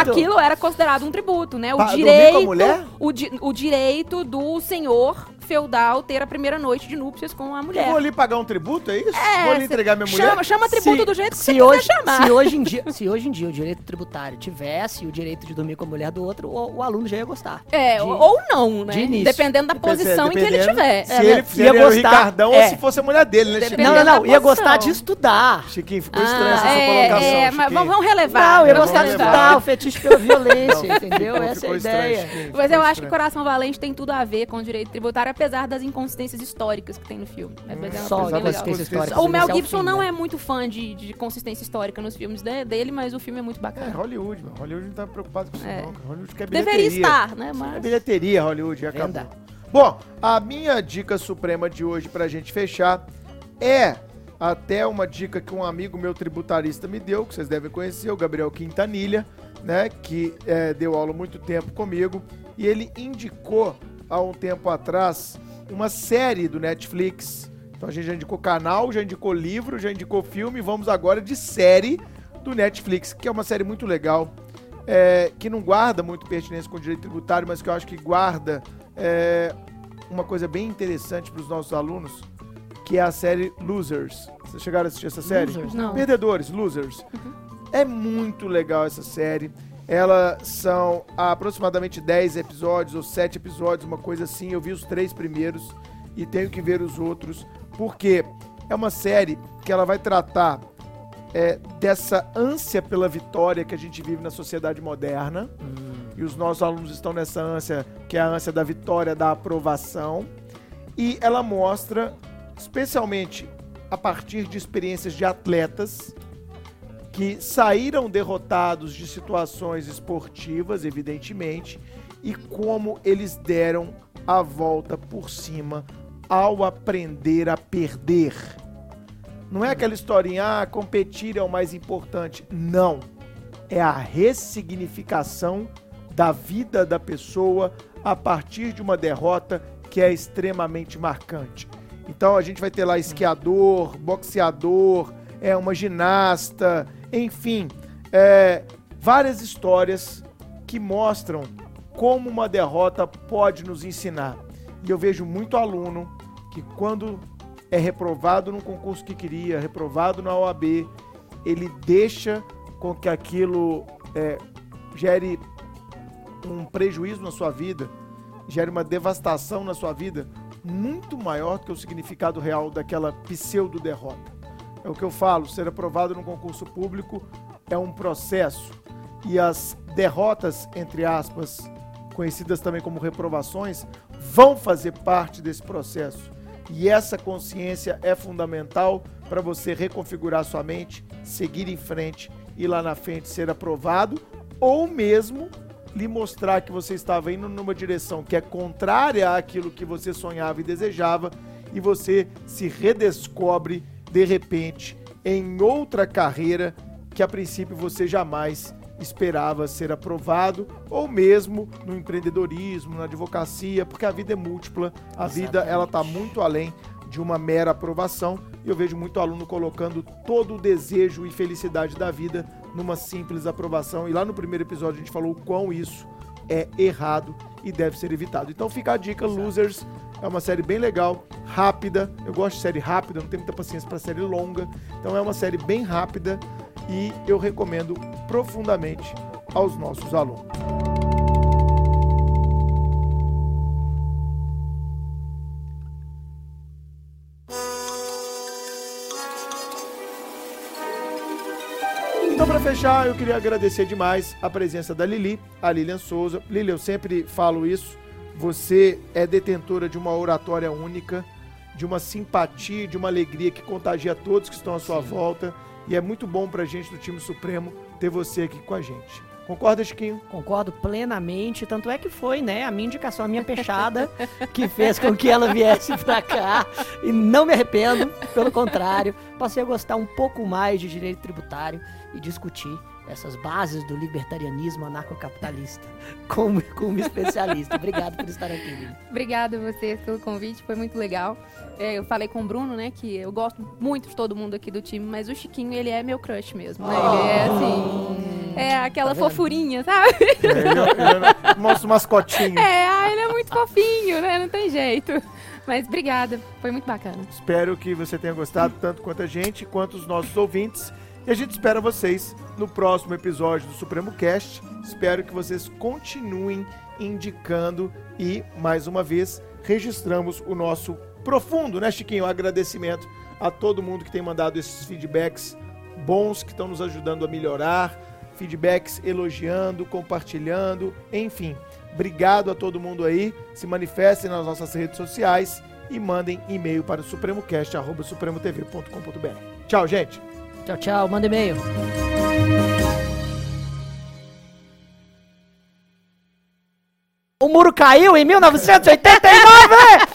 Aquilo era considerado um tributo, né? O Pa- direito. com a mulher? O, di- o direito do senhor feudal ter a primeira noite de núpcias com a Eu mulher. vou ali pagar um tributo, é isso? É, vou ali entregar minha mulher? Chama, chama tributo Se- do jeito que você quiser hoje, chamar. Se hoje, em dia, se hoje em dia o direito tributário tivesse o direito de dormir com a mulher do outro, o, o aluno já ia gostar. É, De- ou não, né? de início. Dependendo da Depende- posição em que ele dependendo tiver. Se É, ele se Ia ele era o gostar, Ricardão é. ou se fosse a mulher dele, né, Chiquinho? Não, não, não. Ia gostar de estudar. Chiquinho, ficou estranha essa Ah, sua é, colocação, é, mas Chiquinho. vamos, vamos relevar. Não, eu ia gostar de estudar o fetiche pela violência, entendeu? Essa é a ideia. Mas eu acho que. Coração Valente tem tudo a ver com o direito tributário, apesar das inconsistências históricas que tem no filme. É, mas é uma Só inconsistência histórica. O Mel é o Gibson fim, não né? é muito fã de, de consistência histórica nos filmes de- dele, mas o filme é muito É, bacana. Hollywood, mano. Hollywood não tá preocupado com isso, É. não. Hollywood quer bilheteria. Deveria estar, né? É Mas... bilheteria, Hollywood, e acabou. Venda. Bom, a minha dica suprema de hoje pra gente fechar é até uma dica que um amigo meu tributarista me deu, que vocês devem conhecer, o Gabriel Quintanilha, né, que é, deu aula muito tempo comigo, e ele indicou há um tempo atrás uma série do Netflix. Então a gente já indicou canal, já indicou livro, já indicou filme, vamos agora de série do Netflix, que é uma série muito legal, é, que não guarda muito pertinência com o direito tributário, mas que eu acho que guarda é, uma coisa bem interessante para os nossos alunos, que é a série Losers. Vocês chegaram a assistir essa série? Losers? Não. Perdedores, Losers. É muito legal essa série. Elas são aproximadamente 10 episódios ou 7 episódios, uma coisa assim. Eu vi os três primeiros e tenho que ver os outros, porque é uma série que ela vai tratar é, dessa ânsia pela vitória que a gente vive na sociedade moderna. E os nossos alunos estão nessa ânsia, que é a ânsia da vitória, da aprovação. E ela mostra, especialmente a partir de experiências de atletas que saíram derrotados de situações esportivas, evidentemente, e como eles deram a volta por cima ao aprender a perder. Não é aquela historinha, ah, competir é o mais importante. Não. É a ressignificação da vida da pessoa a partir de uma derrota que é extremamente marcante. Então a gente vai ter lá esquiador, boxeador, é uma ginasta, enfim, é, várias histórias que mostram como uma derrota pode nos ensinar. E eu vejo muito aluno que quando é reprovado num concurso que queria, reprovado na OAB, ele deixa com que aquilo é, gere um prejuízo na sua vida, gere uma devastação na sua vida muito maior do que o significado real daquela pseudo-derrota. É o que eu falo, ser aprovado num concurso público é um processo e as derrotas, entre aspas, conhecidas também como reprovações, vão fazer parte desse processo. E essa consciência é fundamental para você reconfigurar sua mente, seguir em frente e lá na frente ser aprovado ou mesmo lhe mostrar que você estava indo numa direção que é contrária àquilo que você sonhava e desejava e você se redescobre de repente em outra carreira que a princípio você jamais esperava ser aprovado ou mesmo no empreendedorismo, na advocacia, porque a vida é múltipla, a vida ela tá muito além de uma mera aprovação. E eu vejo muito aluno colocando todo o desejo e felicidade da vida numa simples aprovação. E lá no primeiro episódio a gente falou o quão isso é errado e deve ser evitado. Então fica a dica, Losers. É uma série bem legal, rápida. Eu gosto de série rápida, não tenho muita paciência para série longa. Então é uma série bem rápida e eu recomendo profundamente aos nossos alunos. Fechar, eu queria agradecer demais a presença da Lili, a Lilian Souza. Lili, eu sempre falo isso. Você é detentora de uma oratória única, de uma simpatia, de uma alegria que contagia todos que estão à sua volta. E é muito bom pra gente do time Supremo ter você aqui com a gente. Concorda, Chiquinho? Concordo plenamente, tanto é que foi, né, a minha indicação, a minha peixada, que fez com que ela viesse pra cá. E não me arrependo, pelo contrário, passei a gostar um pouco mais de direito tributário e discutir essas bases do libertarianismo anarcocapitalista como, como especialista. Obrigado por estar aqui, Lili. Obrigada a vocês pelo convite, foi muito legal. É, eu falei com o Bruno, né, que eu gosto muito de todo mundo aqui do time, mas o Chiquinho, ele é meu crush mesmo, né? Ele é assim, é aquela fofurinha, sabe? É, ele, é- ele é nosso mascotinho. É, ah, ele é muito fofinho, né? Não tem jeito. Mas obrigada, foi muito bacana. Espero que você tenha gostado tanto quanto a gente, quanto os nossos ouvintes. E a gente espera vocês no próximo episódio do Supremo Cast. Espero que vocês continuem indicando e, mais uma vez, registramos o nosso profundo, né, Chiquinho, agradecimento a todo mundo que tem mandado esses feedbacks bons que estão nos ajudando a melhorar, feedbacks elogiando, compartilhando, enfim. Obrigado a todo mundo aí. Se manifestem nas nossas redes sociais e mandem e-mail para supremocast@supremotv.com.br. Tchau, gente. Tchau, tchau, manda e-mail. O muro caiu em 1989!